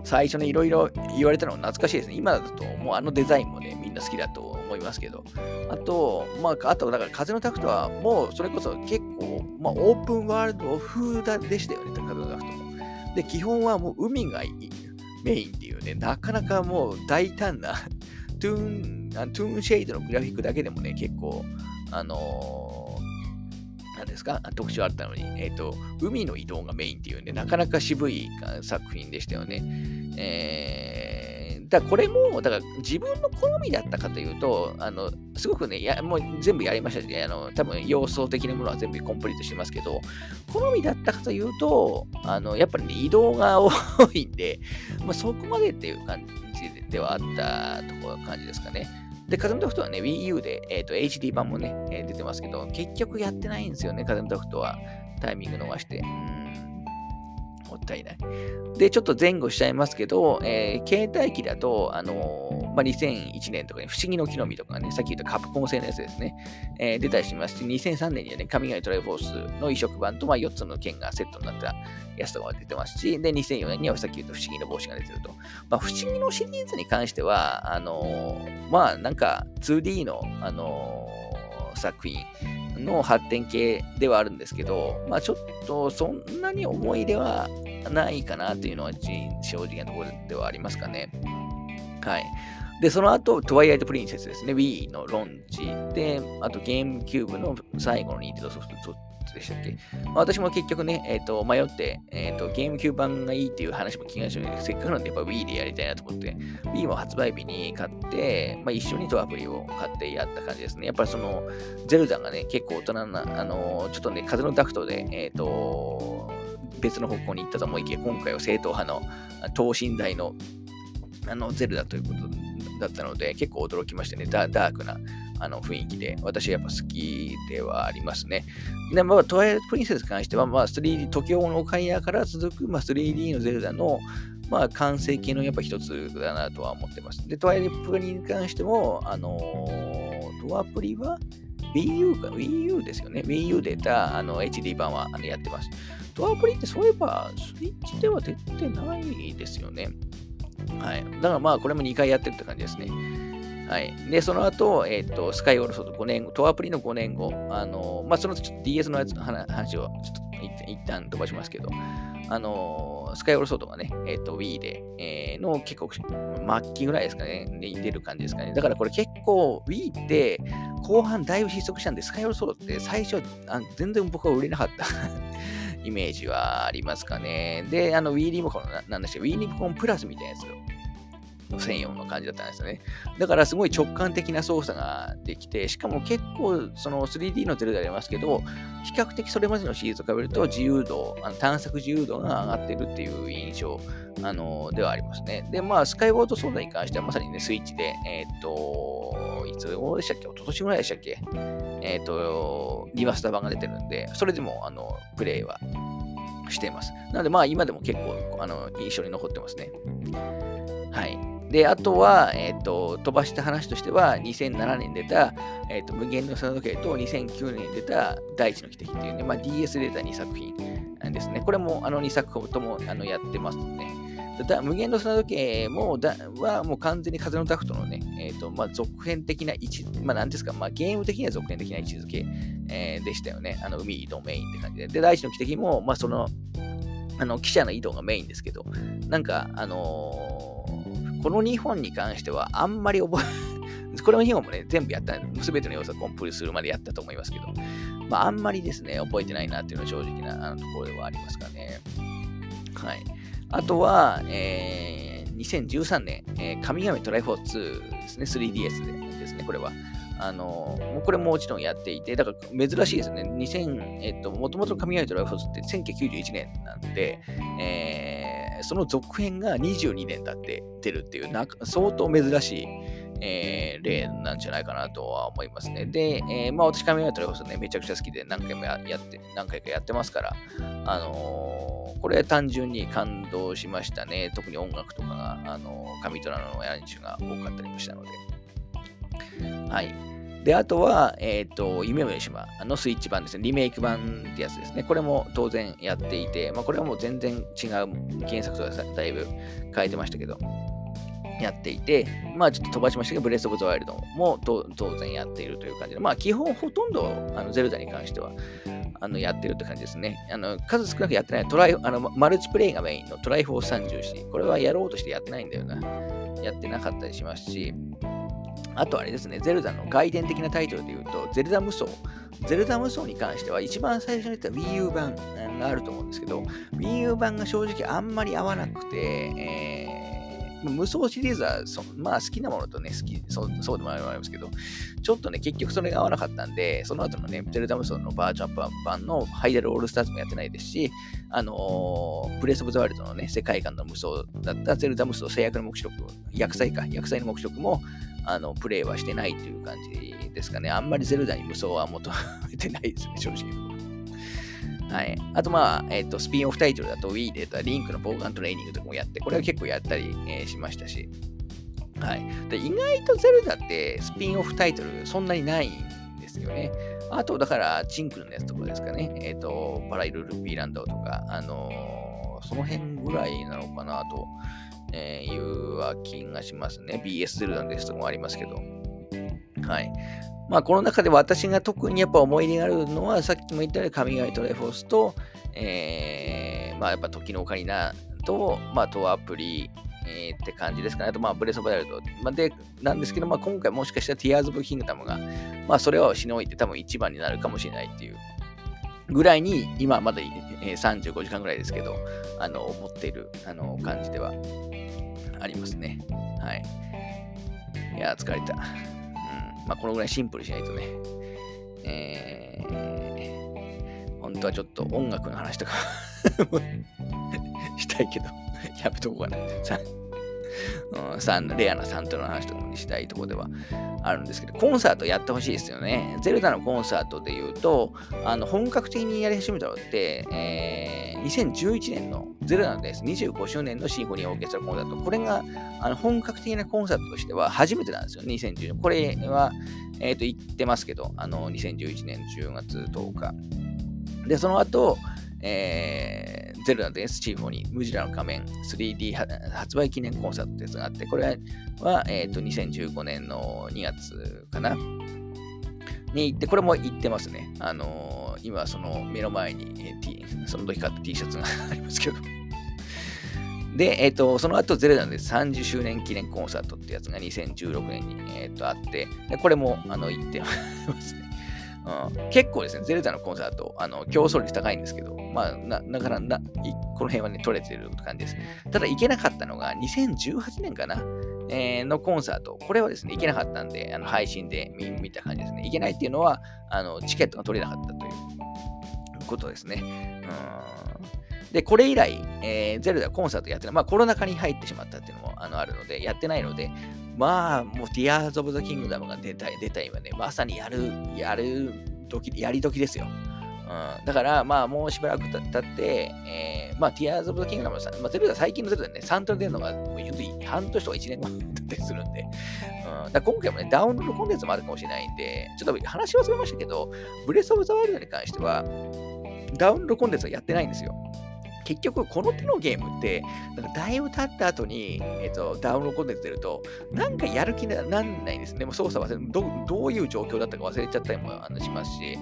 最初にいろいろ言われたの懐かしいですね。今だともうあのデザインもね、みんな好きだと思いますけど。あと、まあ、あと、だから風のタクトはもうそれこそ結構、まあ、オープンワールド風でしたよね、風のタクトも。で、基本はもう海がメインっていうね、なかなかもう大胆なトゥーン、トゥーンシェイドのグラフィックだけでもね、結構、あのー何ですか？特徴あったのに、えっ、ー、と、海の移動がメインっていうね、なかなか渋い作品でしたよね。えー、だこれも、だから自分の好みだったかというと、あの、すごくね、やもう全部やりましたし、ね、あの、多分要素的なものは全部コンプリートしてますけど、好みだったかというと、あの、やっぱりね、移動が多いんで、まあ、そこまでっていう感じではあったとこ、感じですかね。で、風のタクトはね、Wii U で、えーと、HD 版もね、出てますけど、結局やってないんですよね、風のタクトは。タイミング逃して。うんもったいない。で、ちょっと前後しちゃいますけど、えー、携帯機だと、あのー、まあ、2001年とかに、不思議の木の実とかね、さっき言ったカプコン製のやつですね、えー、出たりしますし、2003年にはね、神々トライフォースの移植版と、まあ、4つの剣がセットになったやつとかが出てますし、で、2004年にはさっき言った不思議の帽子が出てると。まあ、不思議のシリーズに関しては、あのー、まあ、なんか 2D の、あの、作品の発展系ではあるんですけど、まあ、ちょっとそんなに思い出はないかなというのは正直なところではありますかね。はい。で、その後、トワイライトプリンセスですね。Wii のロンチで、あとゲームキューブの最後のニンテドソフトでしたっけ、まあ、私も結局ね、えっ、ー、と、迷って、えっ、ー、と、ゲームキューブ版がいいっていう話も聞きましたけど、せっかくなんでやっぱ Wii でやりたいなと思って、Wii も発売日に買って、まあ、一緒にとアプリを買ってやった感じですね。やっぱりその、ゼルダがね、結構大人な、あの、ちょっとね、風のダクトで、えっ、と、別の方向に行ったと思いきや、今回は正統派の等身大のあのゼルダということだったので、結構驚きましたね。ダークなあの雰囲気で、私はやっぱ好きではありますね。で、まあ、トワイライトプリンセスに関しては、まあ、3D、時をのカイアから続く、まあ、3D のゼルダの、まあ、完成形のやっぱ一つだなとは思ってます。で、トワイライトプリンに関しても、あのー、トワプリは Wii U か、Wii U ですよね。Wii U でたあの HD 版はやってます。トワプリってそういえば、スイッチでは出てないですよね。はい。だからまあ、これも2回やってるって感じですね。はい。で、その後、えっ、ー、と、スカイオールソード5年後、トアプリの5年後、あの、まあ、そのちょっと DS のやつの話をちょっと一旦飛ばしますけど、あの、スカイオールソードがね、えっ、ー、と、Wii で、えー、の結構、末期ぐらいですかね、で出る感じですかね。だからこれ結構、Wii って後半だいぶ失速したんで、スカイオールソードって最初、あ全然僕は売れなかった イメージはありますかね。で、あの Wii リモコンなんでしょう、Wii リモコンプラスみたいなやつの専用の感じだったんですよね。だからすごい直感的な操作ができて、しかも結構その 3D のゼルダありますけど、比較的それまでのシリーズと比べると自由度、あの探索自由度が上がってるっていう印象あのではありますね。で、まあ、スカイウォードソーダに関してはまさにね、スイッチで、えっ、と、いつ頃でしたっけ？一昨年ぐらいでしたっけ？えっ、と、リマスター版が出てるんで、それでも、あの、プレイはしています。なので、まあ、今でも結構、あの、印象に残ってますね。はい。で、あとは、えっ、ー、と、飛ばした話としては、2007年出た、えっ、ー、と、無限の砂時計と2009年出た大地の奇跡っていうね、まあ、DS 出た2作品なんですね。これも、あの2作ともあのやってますね。だ無限の砂時計もだはもう完全に風のダクトのね、えーとまあ、続編的な位置、まあ、なんですか、まあ、ゲーム的には続編的な位置づけ、えー、でしたよね。あの海移動メインって感じで。で、大地の奇跡も、まあ、その、あの、記者の移動がメインですけど、なんか、あのー、この2本に関してはあんまり覚え、これの2本もね、全部やった、すべての要素をコンプリするまでやったと思いますけど、まあ、あんまりですね、覚えてないなっていうのは正直なあのところではありますかね。はい。あとは、えー、2013年、えー、神々トライフォー2ですね、3DS でですね、これは。あのもうこれももちろんやっていて、だから珍しいですね。2000、えっと、もともと神々トライフォース2って1991年なんで、えー、その続編が22年経って出るっていう、な相当珍しい、えー、例なんじゃないかなとは思いますね。で、えー、まあ私、神々トライフォース2ね、めちゃくちゃ好きで何回もやって、何回かやってますから、あのー、これ単純に感動しましたね。特に音楽とかが、あの、神トラのアレンジが多かったりもしたので。はい。で、あとは、えっ、ー、と、夢の島のスイッチ版ですね。リメイク版ってやつですね。これも当然やっていて、まあ、これはもう全然違う原作とはだいぶ変えてましたけど、やっていて、まあちょっと飛ばしましたけど、ブレス・オブ・ザ・ワイルドも当然やっているという感じで、まあ基本ほとんどあのゼルダに関してはあのやってるって感じですね。あの数少なくやってないトライあのマルチプレイがメインのトライフォース34。これはやろうとしてやってないんだよな。やってなかったりしますし、あとあれですね、ゼルダの外伝的なタイトルで言うと、ゼルダ無双。ゼルダ無双に関しては、一番最初に言った Wii U 版があると思うんですけど、Wii U 版が正直あんまり合わなくて、えー無双シリーズはそ、まあ好きなものとね、好き、そうそうでもありますけど、ちょっとね、結局それが合わなかったんで、その後のね、ゼルダ無双のバージョンアップ版のハイデルオールスターズもやってないですし、あのー、プレスオブザワールドのね、世界観の無双だったゼルダ無双制約の目視録、薬剤か、薬剤の目視録も、あの、プレイはしてないという感じですかね。あんまりゼルダに無双は求めてないですね、正直。はい。あと、まあ、えっ、ー、と、スピンオフタイトルだと Wii でたリンクのボーガントレーニングとかもやって、これは結構やったり、えー、しましたし。はい。で意外とゼルダってスピンオフタイトルそんなにないんですよね。あと、だから、チンクルのやつとかですかね。えっ、ー、と、パライルルピーランドとか、あのー、その辺ぐらいなのかなと、えー、いう気がしますね。BS ゼルダのですとかもありますけど。はい。まあ、この中で私が特にやっぱ思い入れがあるのは、さっきも言ったように神々トライフォースと、えー、まあ、やっぱ時のオカリナと、まあ、トワプリ、えー、って感じですかね。あと、まあ、ブレスオブザワイルド。まあ、で、なんですけど、まあ、今回もしかしたらティアーズ・オブ・キングダムが、まあ、それはしのいで多分一番になるかもしれないっていうぐらいに、今まだ、えー、35時間ぐらいですけど、あの、思っている、あの、感じではありますね。はい。いや、疲れた。まあ、このぐらいシンプルしないとね、えー、本当はちょっと音楽の話とか したいけど、やめとこうかな。レアなサントラの話とかにしたいところではあるんですけど、コンサートやってほしいですよね。ゼルダのコンサートで言うと、あの本格的にやり始めたのって、えー、2011年のゼルダのです。25周年のシンフォニーオーケストラコンサート。これがあの本格的なコンサートとしては初めてなんですよ、2010年。これは、え、ー、と、言ってますけど、あの、2011年10月10日。で、その後、えー、ゼルダです。チーフォニー、ムジラの仮面 3D 発売記念コンサートってやつがあって、これは、え、ー、と、2015年の2月かなに行って、これも行ってますね。あのー、今、その目の前に、えー、T、その時買った T シャツがありますけど。で、えっ、ー、と、その後、ゼルダで30周年記念コンサートってやつが2016年に、えっ、ー、とあって、でこれも、あの、行ってますね。うん、結構ですね、ゼルダのコンサート、あの競争率高いんですけど、まあ、な、だからな、この辺はね、取れてる感じです。ただ、行けなかったのが、2018年かな、えー、のコンサート。これはですね、行けなかったんで、あの配信で見た感じですね。行けないっていうのは、あのチケットが取れなかったということですね。うんで、これ以来、えー、ゼルダコンサートやってない。まあ、コロナ禍に入ってしまったっていうのもあのあるので、やってないので、まあ、もう、ティアーズ・オブ・ザ・キングダムが出た出た今ね、まさにやる、やる時、やり時ですよ。うん、だから、まあ、もうしばらく経って、えー、まあ、ティアーズ・オブ・ザ・キングダムさ、まあ、ゼルダ、最近のゼルダね、サントラ出るのが、もう半年とか1年後だったりするんで、うん、だ今回もね、ダウンロードコンテンツもあるかもしれないんで、ちょっと話忘れましたけど、ブレス・オブ・ザ・ワイルドに関しては、ダウンロードコンテンツはやってないんですよ。結局、この手のゲームって、なんかだいぶ経った後に、えっ、と、ダウンロードコンテンツ出ると、なんかやる気になんないですね。もう操作忘れど、どういう状況だったか忘れちゃったりもしますし、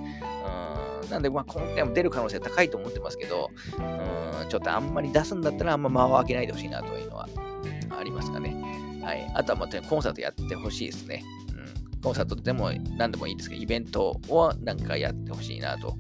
うん、なんで、まあ、今回も出る可能性高いと思ってますけど、うん、ちょっとあんまり出すんだったら、あんま間を開けないでほしいなというのはありますかね。はい。あとは、まあ、コンサートやってほしいですね。コンサートでも何でもいいですけど、イベントをなんかやってほしいなと、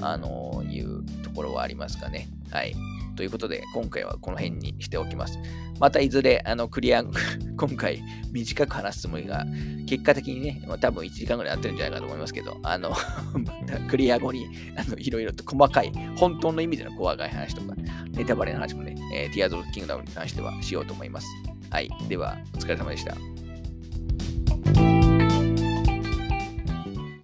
あのいうところはありますかね。はい。ということで、今回はこの辺にしておきます。またいずれ、あの、クリア、今回短く話すつもりが、結果的にね、多分1時間ぐらいやってるんじゃないかと思いますけど、あの、またクリア後に、あの、いろいろと細かい、本当の意味での怖がい話とか、ネタバレの話もね、えー、ティアーズ・オブ・キングダムに関してはしようと思います。はい。では、お疲れ様でした。